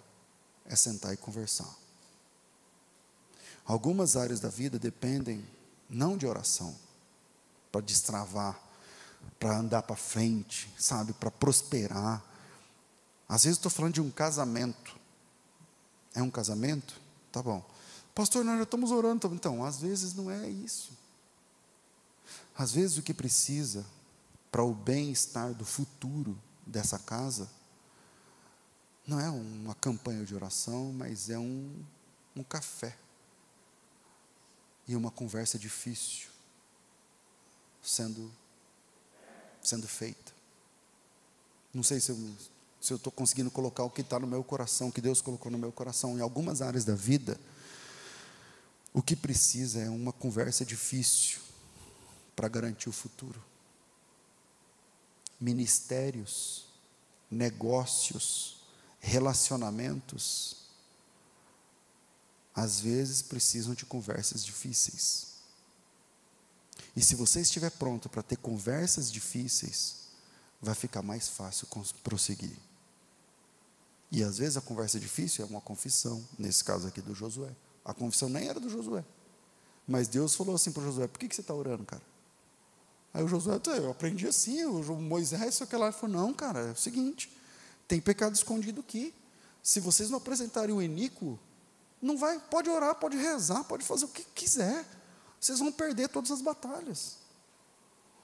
É sentar e conversar. Algumas áreas da vida dependem não de oração, para destravar, para andar para frente, sabe, para prosperar. Às vezes estou falando de um casamento. É um casamento? Tá bom. Pastor, nós já estamos orando. Então, às vezes não é isso. Às vezes o que precisa para o bem-estar do futuro dessa casa não é uma campanha de oração, mas é um, um café e uma conversa difícil sendo sendo feita. Não sei se eu se eu estou conseguindo colocar o que está no meu coração, o que Deus colocou no meu coração. Em algumas áreas da vida, o que precisa é uma conversa difícil para garantir o futuro. Ministérios, negócios, relacionamentos, às vezes precisam de conversas difíceis. E se você estiver pronto para ter conversas difíceis, vai ficar mais fácil prosseguir. E às vezes a conversa difícil é uma confissão, nesse caso aqui do Josué. A confissão nem era do Josué. Mas Deus falou assim para o Josué: por que, que você está orando, cara? Aí o Josué, eu aprendi assim, o Moisés, só que lá, ele falou: não, cara, é o seguinte, tem pecado escondido aqui. Se vocês não apresentarem o eníquo, não vai, pode orar, pode rezar, pode fazer o que quiser. Vocês vão perder todas as batalhas.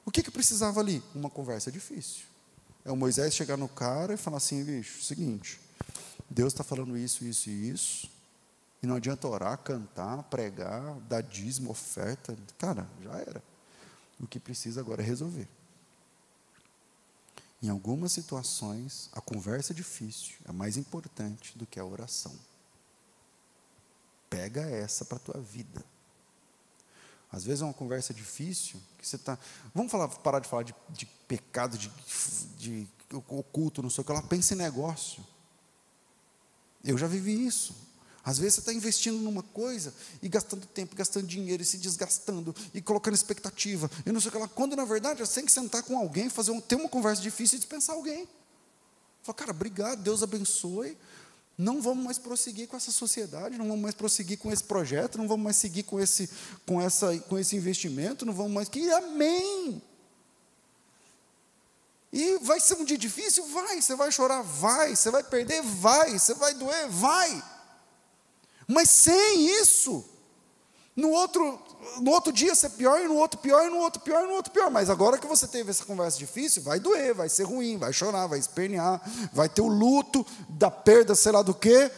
O que, que precisava ali? Uma conversa difícil. É o Moisés chegar no cara e falar assim, bicho, seguinte, Deus está falando isso, isso e isso, e não adianta orar, cantar, pregar, dar dízimo, oferta. Cara, já era. O que precisa agora é resolver. Em algumas situações, a conversa difícil é mais importante do que a oração. Pega essa para a tua vida. Às vezes é uma conversa difícil, que você está. Vamos falar, parar de falar de, de pecado, de, de oculto, não sei o que lá. Pensa em negócio. Eu já vivi isso. Às vezes você está investindo numa coisa e gastando tempo, gastando dinheiro e se desgastando e colocando expectativa e não sei o que lá. Quando na verdade você tem que sentar com alguém, fazer um, ter uma conversa difícil e dispensar alguém. Fala, cara, obrigado, Deus abençoe. Não vamos mais prosseguir com essa sociedade, não vamos mais prosseguir com esse projeto, não vamos mais seguir com esse, com essa, com esse investimento, não vamos mais. Que amém! E vai ser um dia difícil? Vai. Você vai chorar? Vai. Você vai perder? Vai. Você vai doer? Vai. Mas sem isso, no outro, no outro dia ser pior, e no outro pior, e no outro pior, e no outro pior. Mas agora que você teve essa conversa difícil, vai doer, vai ser ruim, vai chorar, vai espernear, vai ter o luto da perda, sei lá do quê.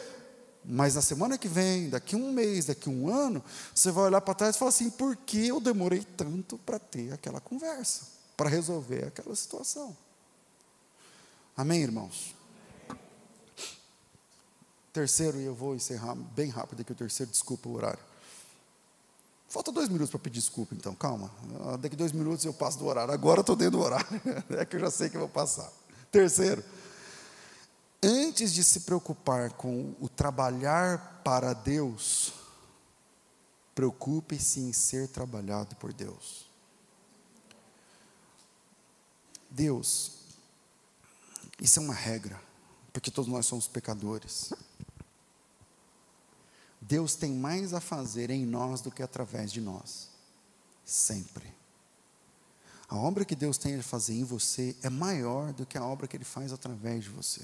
Mas na semana que vem, daqui um mês, daqui um ano, você vai olhar para trás e falar assim: por que eu demorei tanto para ter aquela conversa, para resolver aquela situação? Amém, irmãos? Terceiro, e eu vou encerrar bem rápido aqui o terceiro, desculpa o horário. Falta dois minutos para pedir desculpa, então, calma. Ah, daqui dois minutos eu passo do horário. Agora estou dentro do horário. É que eu já sei que eu vou passar. Terceiro, antes de se preocupar com o trabalhar para Deus, preocupe-se em ser trabalhado por Deus. Deus, isso é uma regra, porque todos nós somos pecadores. Deus tem mais a fazer em nós do que através de nós. sempre. A obra que Deus tem a fazer em você é maior do que a obra que Ele faz através de você.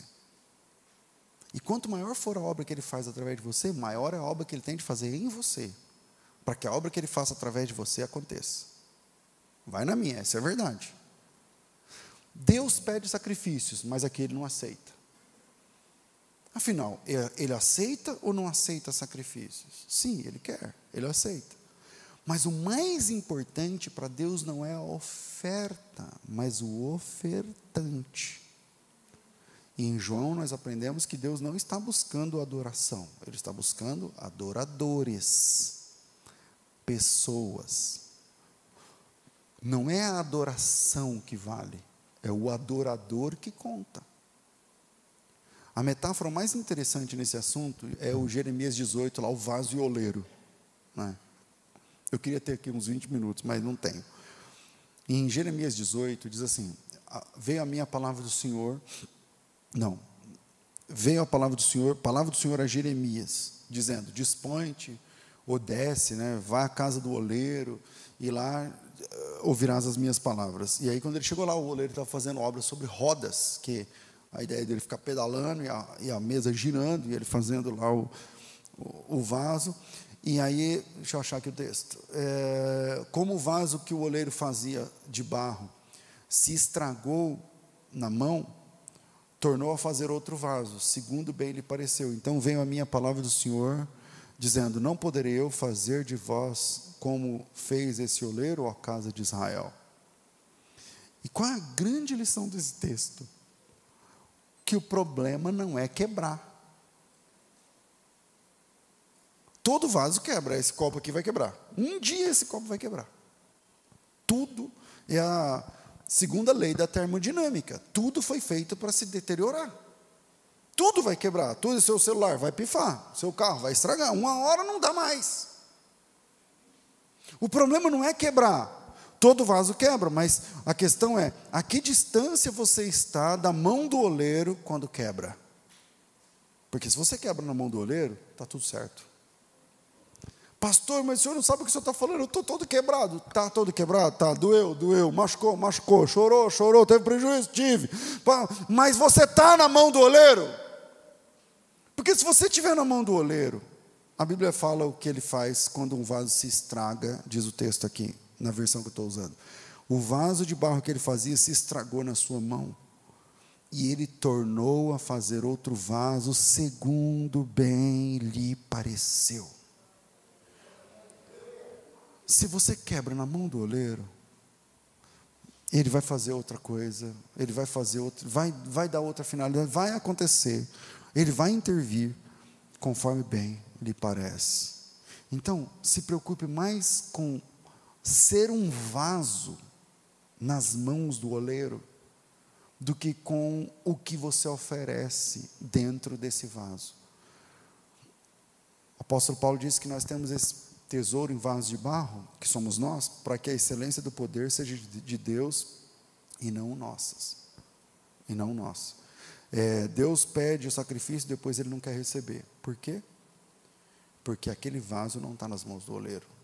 E quanto maior for a obra que Ele faz através de você, maior é a obra que Ele tem de fazer em você, para que a obra que Ele faça através de você aconteça. Vai na minha, essa é a verdade. Deus pede sacrifícios, mas aqui Ele não aceita. Afinal, Ele aceita ou não aceita sacrifícios? Sim, Ele quer, Ele aceita. Mas o mais importante para Deus não é a oferta, mas o ofertante. E em João nós aprendemos que Deus não está buscando adoração, Ele está buscando adoradores, pessoas. Não é a adoração que vale, é o adorador que conta. A metáfora mais interessante nesse assunto é o Jeremias 18, lá, o vaso e o oleiro. Né? Eu queria ter aqui uns 20 minutos, mas não tenho. Em Jeremias 18, diz assim: Veio a minha palavra do Senhor. Não. Veio a palavra do Senhor, palavra do Senhor a Jeremias, dizendo: Dispõe-te, ou desce, né, vá à casa do oleiro, e lá uh, ouvirás as minhas palavras. E aí, quando ele chegou lá, o oleiro estava fazendo obra sobre rodas, que a ideia dele ficar pedalando e a, e a mesa girando, e ele fazendo lá o, o, o vaso. E aí, deixa eu achar aqui o texto. É, como o vaso que o oleiro fazia de barro se estragou na mão, tornou a fazer outro vaso, segundo bem lhe pareceu. Então veio a minha palavra do Senhor, dizendo: Não poderei eu fazer de vós como fez esse oleiro, ó casa de Israel. E qual é a grande lição desse texto? Que o problema não é quebrar. Todo vaso quebra. Esse copo aqui vai quebrar. Um dia esse copo vai quebrar. Tudo é a segunda lei da termodinâmica. Tudo foi feito para se deteriorar. Tudo vai quebrar. Tudo seu celular vai pifar. Seu carro vai estragar. Uma hora não dá mais. O problema não é quebrar. Todo vaso quebra, mas a questão é: a que distância você está da mão do oleiro quando quebra? Porque se você quebra na mão do oleiro, está tudo certo. Pastor, mas o senhor não sabe o que o senhor está falando, eu estou todo quebrado. Está todo quebrado? Tá, doeu, doeu, machucou, machucou, chorou, chorou, teve prejuízo? Tive. Mas você está na mão do oleiro. Porque se você estiver na mão do oleiro, a Bíblia fala o que ele faz quando um vaso se estraga, diz o texto aqui, na versão que eu estou usando. O vaso de barro que ele fazia se estragou na sua mão. E ele tornou a fazer outro vaso segundo bem lhe pareceu. Se você quebra na mão do oleiro, ele vai fazer outra coisa, ele vai fazer outra, vai, vai dar outra finalidade, vai acontecer, ele vai intervir conforme bem lhe parece. Então, se preocupe mais com ser um vaso nas mãos do oleiro do que com o que você oferece dentro desse vaso. O apóstolo Paulo disse que nós temos esse tesouro em vaso de barro, que somos nós, para que a excelência do poder seja de Deus e não nossas. E não nossa. É, Deus pede o sacrifício, depois ele não quer receber. Por quê? Porque aquele vaso não está nas mãos do oleiro.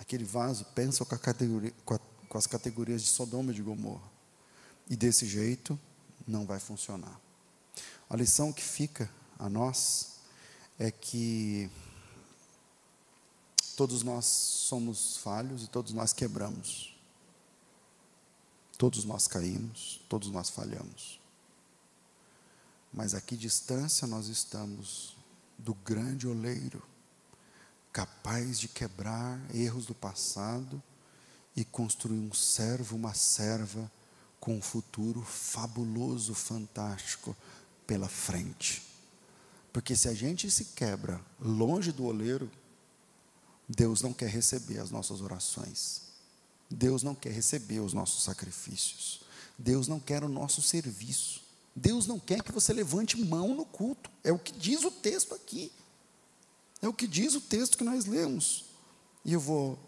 Aquele vaso pensa com, categoria, com, a, com as categorias de Sodoma e de Gomorra. E desse jeito não vai funcionar. A lição que fica a nós é que Todos nós somos falhos e todos nós quebramos. Todos nós caímos, todos nós falhamos. Mas a que distância nós estamos do grande oleiro, capaz de quebrar erros do passado e construir um servo, uma serva com um futuro fabuloso, fantástico pela frente. Porque se a gente se quebra longe do oleiro, Deus não quer receber as nossas orações. Deus não quer receber os nossos sacrifícios. Deus não quer o nosso serviço. Deus não quer que você levante mão no culto. É o que diz o texto aqui. É o que diz o texto que nós lemos. E eu vou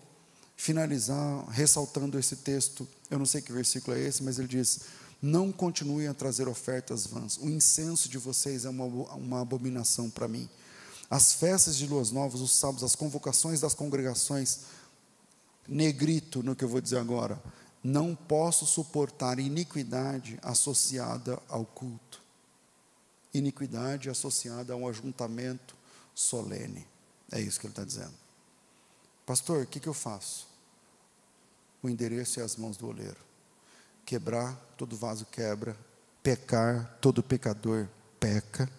finalizar ressaltando esse texto. Eu não sei que versículo é esse, mas ele diz: Não continuem a trazer ofertas vãs. O incenso de vocês é uma, uma abominação para mim as festas de luas novas, os sábados, as convocações das congregações, negrito no que eu vou dizer agora. Não posso suportar iniquidade associada ao culto. Iniquidade associada a um ajuntamento solene. É isso que ele está dizendo. Pastor, o que, que eu faço? O endereço é as mãos do oleiro. Quebrar, todo vaso quebra. Pecar, todo pecador peca.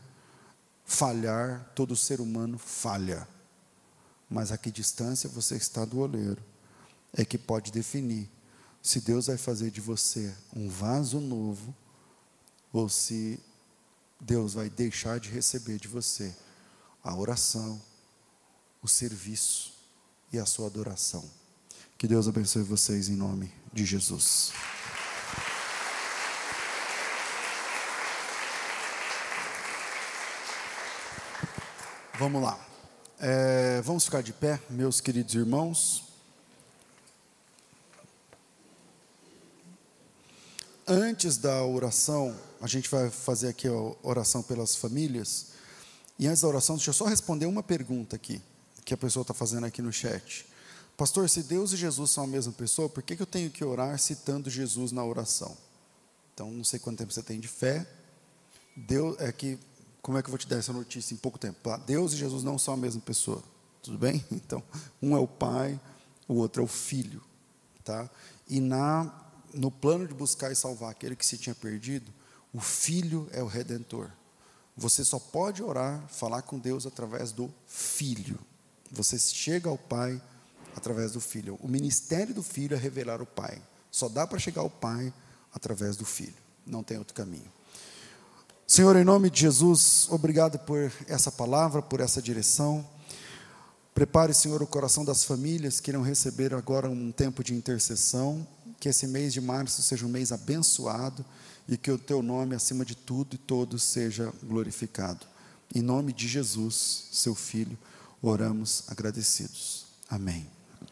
Falhar, todo ser humano falha. Mas a que distância você está do oleiro é que pode definir se Deus vai fazer de você um vaso novo ou se Deus vai deixar de receber de você a oração, o serviço e a sua adoração. Que Deus abençoe vocês em nome de Jesus. Vamos lá. É, vamos ficar de pé, meus queridos irmãos. Antes da oração, a gente vai fazer aqui a oração pelas famílias. E antes da oração, deixa eu só responder uma pergunta aqui, que a pessoa está fazendo aqui no chat. Pastor, se Deus e Jesus são a mesma pessoa, por que, que eu tenho que orar citando Jesus na oração? Então, não sei quanto tempo você tem de fé. Deus é que como é que eu vou te dar essa notícia em pouco tempo? Deus e Jesus não são a mesma pessoa. Tudo bem? Então, um é o pai, o outro é o filho, tá? E na no plano de buscar e salvar aquele que se tinha perdido, o filho é o redentor. Você só pode orar, falar com Deus através do filho. Você chega ao pai através do filho. O ministério do filho é revelar o pai. Só dá para chegar ao pai através do filho. Não tem outro caminho. Senhor, em nome de Jesus, obrigado por essa palavra, por essa direção. Prepare, Senhor, o coração das famílias que irão receber agora um tempo de intercessão. Que esse mês de março seja um mês abençoado e que o teu nome, acima de tudo e todos, seja glorificado. Em nome de Jesus, seu Filho, oramos agradecidos. Amém.